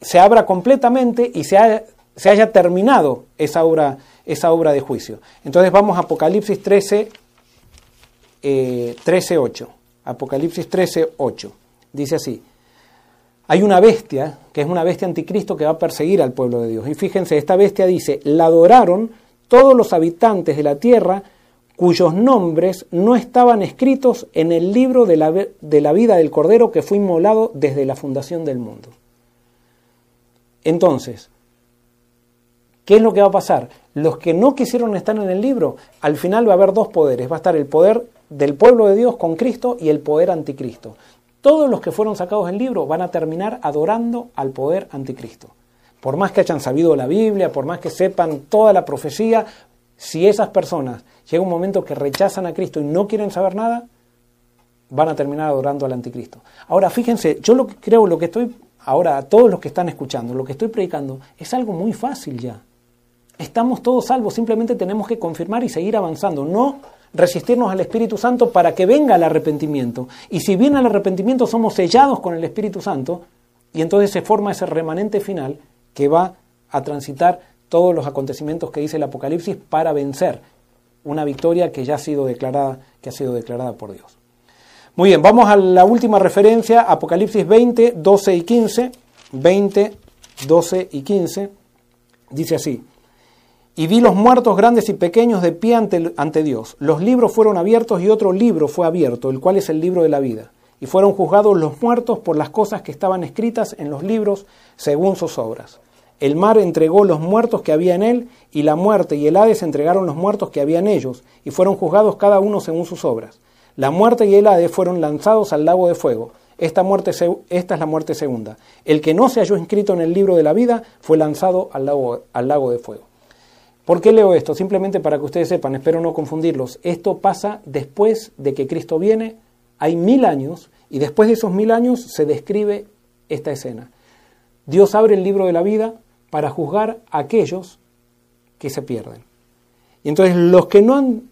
se abra completamente y se, haya, terminado esa obra, esa obra de juicio? Entonces vamos a Apocalipsis 13, 13, 8. Apocalipsis 13, 8. Dice así. Hay una bestia, que es una bestia anticristo que va a perseguir al pueblo de Dios. Y fíjense, esta bestia dice, la adoraron todos los habitantes de la tierra cuyos nombres no estaban escritos en el libro de la, de la, vida del Cordero que fue inmolado desde la fundación del mundo. Entonces, ¿qué es lo que va a pasar? Los que no quisieron estar en el libro, al final va a haber dos poderes. Va a estar el poder del pueblo de Dios con Cristo y el poder anticristo. Todos los que fueron sacados del libro van a terminar adorando al poder anticristo. Por más que hayan sabido la Biblia, por más que sepan toda la profecía, si esas personas llega un momento que rechazan a Cristo y no quieren saber nada, van a terminar adorando al anticristo. Ahora, fíjense, yo lo que creo, lo que estoy, ahora a todos los que están escuchando, lo que estoy predicando, es algo muy fácil ya. Estamos todos salvos, simplemente tenemos que confirmar y seguir avanzando, no resistirnos al Espíritu Santo para que venga el arrepentimiento. Y si viene el arrepentimiento, somos sellados con el Espíritu Santo y entonces se forma ese remanente final que va a transitar todos los acontecimientos que dice el Apocalipsis para vencer una victoria que ya ha sido declarada, que ha sido declarada por Dios. Muy bien, vamos a la última referencia, Apocalipsis 20, 12 y 15. 20, 12 y 15. Dice así, y vi los muertos grandes y pequeños de pie ante, Dios. Los libros fueron abiertos y otro libro fue abierto, el cual es el libro de la vida. Y fueron juzgados los muertos por las cosas que estaban escritas en los libros según sus obras. El mar entregó los muertos que había en él, y la muerte y el Hades entregaron los muertos que había en ellos, y fueron juzgados cada uno según sus obras. La muerte y el Hades fueron lanzados al lago de fuego. Esta, muerte, esta es la muerte segunda. El que no se halló inscrito en el libro de la vida fue lanzado al lago, al lago de fuego. ¿Por qué leo esto? Simplemente para que ustedes sepan, espero no confundirlos. Esto pasa después de que Cristo viene, hay mil años, y después de esos mil años se describe esta escena. Dios abre el libro de la vida, para juzgar a aquellos que se pierden. Y entonces los que no,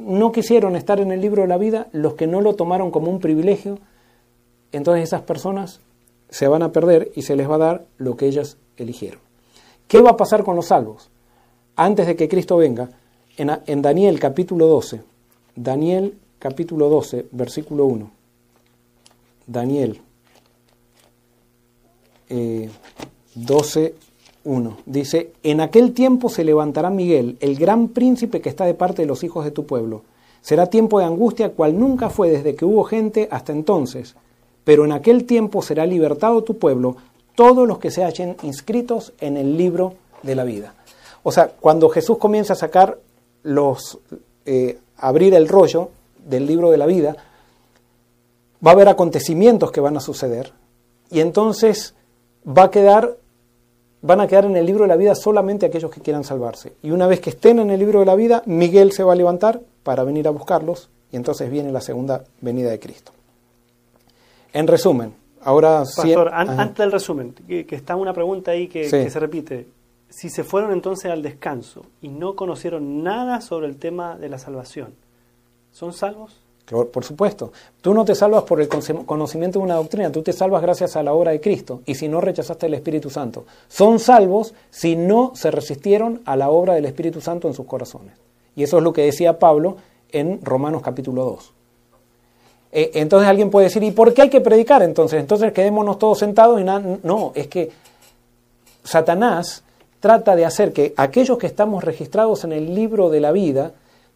no quisieron estar en el libro de la vida, los que no lo tomaron como un privilegio, entonces esas personas se van a perder y se les va a dar lo que ellas eligieron. ¿Qué va a pasar con los salvos? Antes de que Cristo venga, en, Daniel capítulo 12, Daniel capítulo 12, versículo 1. Daniel eh, 12, 1. Dice, en aquel tiempo se levantará Miguel, el gran príncipe que está de parte de los hijos de tu pueblo. Será tiempo de angustia cual nunca fue desde que hubo gente hasta entonces. Pero en aquel tiempo será libertado tu pueblo, todos los que se hallen inscritos en el libro de la vida. O sea, cuando Jesús comienza a sacar los, eh, abrir el rollo del libro de la vida, va a haber acontecimientos que van a suceder y entonces va a quedar van a quedar en el libro de la vida solamente aquellos que quieran salvarse. Y una vez que estén en el libro de la vida, Miguel se va a levantar para venir a buscarlos y entonces viene la segunda venida de Cristo. En resumen, ahora... Pastor, antes del resumen, que, está una pregunta ahí que, que se repite. Si se fueron entonces al descanso y no conocieron nada sobre el tema de la salvación, ¿son salvos? Por supuesto, tú no te salvas por el conocimiento de una doctrina, tú te salvas gracias a la obra de Cristo y si no rechazaste el Espíritu Santo. Son salvos si no se resistieron a la obra del Espíritu Santo en sus corazones. Y eso es lo que decía Pablo en Romanos capítulo 2. Eh, entonces alguien puede decir, ¿y por qué hay que predicar entonces? Entonces quedémonos todos sentados y nada. No, es que Satanás trata de hacer que aquellos que estamos registrados en el libro de la vida,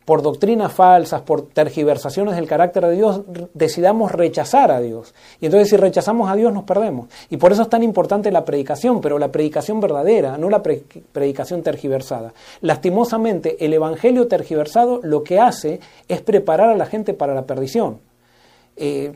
por doctrinas falsas, por tergiversaciones del carácter de Dios, decidamos rechazar a Dios. Y entonces si rechazamos a Dios nos perdemos. Y por eso es tan importante la predicación, pero la predicación verdadera, no la predicación tergiversada. Lastimosamente, el Evangelio tergiversado lo que hace es preparar a la gente para la perdición. Eh,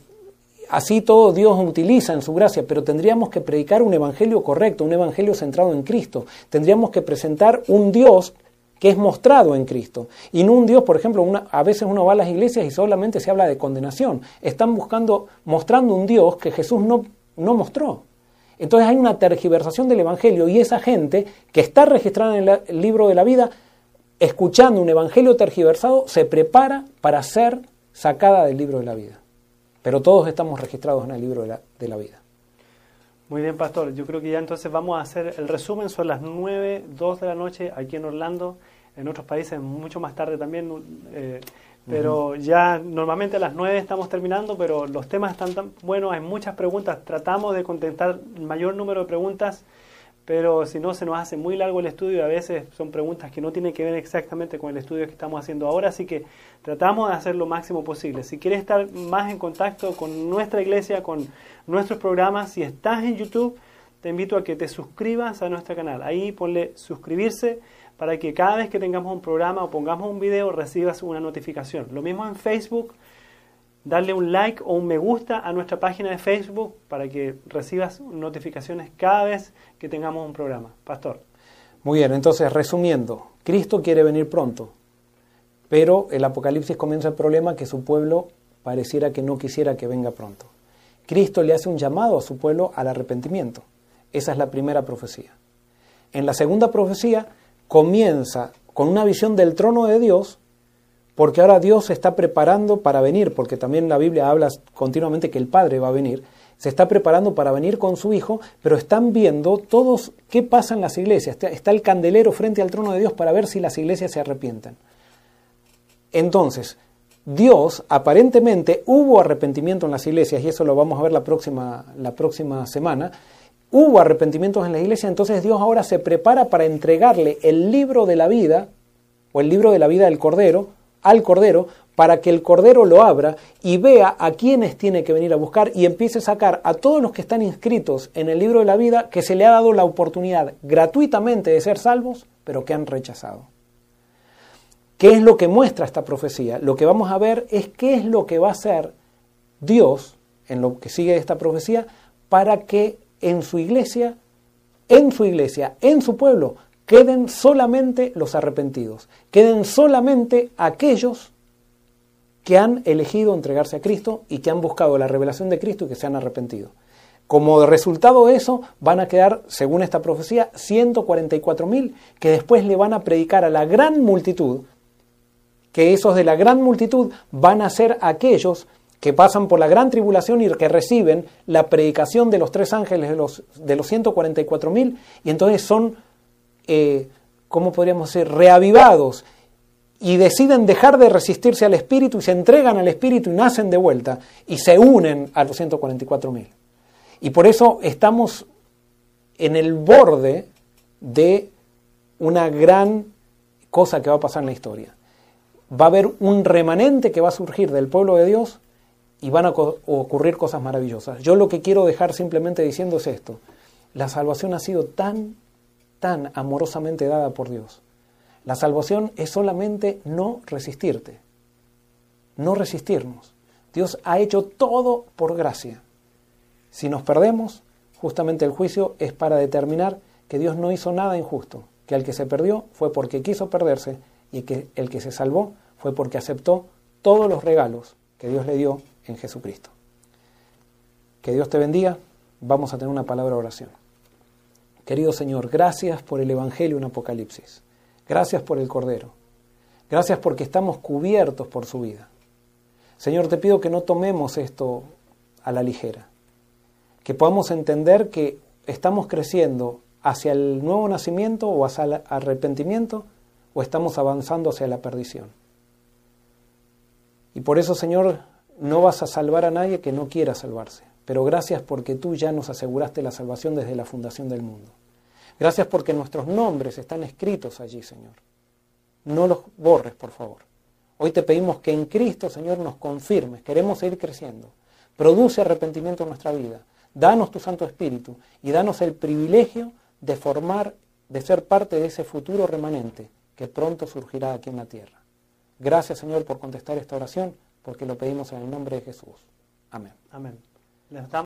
así todo Dios utiliza en su gracia, pero tendríamos que predicar un evangelio correcto, un evangelio centrado en Cristo. Tendríamos que presentar un Dios que es mostrado en Cristo. Y no un Dios, por ejemplo, a veces uno va a las iglesias y solamente se habla de condenación. Están buscando, mostrando un Dios que Jesús no, no mostró. Entonces hay una tergiversación del Evangelio y esa gente que está registrada en el libro de la vida, escuchando un Evangelio tergiversado, se prepara para ser sacada del libro de la vida. Pero todos estamos registrados en el libro de la, de la vida. Muy bien, pastor. Yo creo que ya entonces vamos a hacer el resumen. Son las 9, 2 de la noche aquí en Orlando. En otros países mucho más tarde también. Eh, pero ya normalmente a las 9 estamos terminando, pero los temas están tan buenos, hay muchas preguntas. Tratamos de contestar el mayor número de preguntas pero si no se nos hace muy largo el estudio y a veces son preguntas que no tienen que ver exactamente con el estudio que estamos haciendo ahora, así que tratamos de hacer lo máximo posible. Si quieres estar más en contacto con nuestra iglesia, con nuestros programas, si estás en YouTube, te invito a que te suscribas a nuestro canal. Ahí ponle suscribirse para que cada vez que tengamos un programa o pongamos un video recibas una notificación. Lo mismo en Facebook darle un like o un me gusta a nuestra página de Facebook para que recibas notificaciones cada vez que tengamos un programa. Pastor. Muy bien, entonces resumiendo, Cristo quiere venir pronto, pero el Apocalipsis comienza el problema que su pueblo pareciera que no quisiera que venga pronto. Cristo le hace un llamado a su pueblo al arrepentimiento. Esa es la primera profecía. En la segunda profecía comienza con una visión del trono de Dios porque ahora Dios se está preparando para venir, porque también la Biblia habla continuamente que el Padre va a venir, se está preparando para venir con su Hijo, pero están viendo todos qué pasa en las iglesias. Está el candelero frente al trono de Dios para ver si las iglesias se arrepienten. Entonces, Dios aparentemente hubo arrepentimiento en las iglesias, y eso lo vamos a ver la próxima, la próxima semana, hubo arrepentimientos en la iglesia, entonces Dios ahora se prepara para entregarle el libro de la vida, o el libro de la vida del Cordero, al Cordero para que el Cordero lo abra y vea a quienes tiene que venir a buscar y empiece a sacar a todos los que están inscritos en el libro de la vida que se le ha dado la oportunidad gratuitamente de ser salvos, pero que han rechazado. ¿Qué es lo que muestra esta profecía? Lo que vamos a ver es qué es lo que va a hacer Dios en lo que sigue esta profecía para que en su iglesia, en su iglesia, en su pueblo, queden solamente los arrepentidos, queden solamente aquellos que han elegido entregarse a Cristo y que han buscado la revelación de Cristo y que se han arrepentido. Como resultado de eso, van a quedar, según esta profecía, 144.000 que después le van a predicar a la gran multitud, que esos de la gran multitud van a ser aquellos que pasan por la gran tribulación y que reciben la predicación de los tres ángeles de los, de los 144.000 y entonces son eh, ¿cómo podríamos decir?, reavivados y deciden dejar de resistirse al Espíritu y se entregan al Espíritu y nacen de vuelta y se unen a los 144.000. Y por eso estamos en el borde de una gran cosa que va a pasar en la historia. Va a haber un remanente que va a surgir del pueblo de Dios y van a ocurrir cosas maravillosas. Yo lo que quiero dejar simplemente diciendo es esto. La salvación ha sido tan tan amorosamente dada por Dios. La salvación es solamente no resistirte, no resistirnos. Dios ha hecho todo por gracia. Si nos perdemos, justamente el juicio es para determinar que Dios no hizo nada injusto, que el que se perdió fue porque quiso perderse y que el que se salvó fue porque aceptó todos los regalos que Dios le dio en Jesucristo. Que Dios te bendiga. Vamos a tener una palabra de oración. Querido Señor, gracias por el Evangelio en Señor, te pido que no tomemos esto a la ligera, que podamos entender que estamos creciendo hacia el nuevo nacimiento o hacia el arrepentimiento o estamos avanzando hacia la perdición. Y por eso, Señor, no vas a salvar a nadie que no quiera salvarse. Pero gracias porque tú ya nos aseguraste la salvación desde la fundación del mundo. Gracias porque nuestros nombres están escritos allí, Señor. No los borres, por favor. Hoy te pedimos que en Cristo, Señor, nos confirmes. Queremos seguir creciendo. Produce arrepentimiento en nuestra vida. Danos tu Santo Espíritu y danos el privilegio de formar, de ser parte de ese futuro remanente que pronto surgirá aquí en la tierra. Gracias, Señor, por contestar esta oración, porque lo pedimos en el nombre de Jesús. Amén. Amén les damos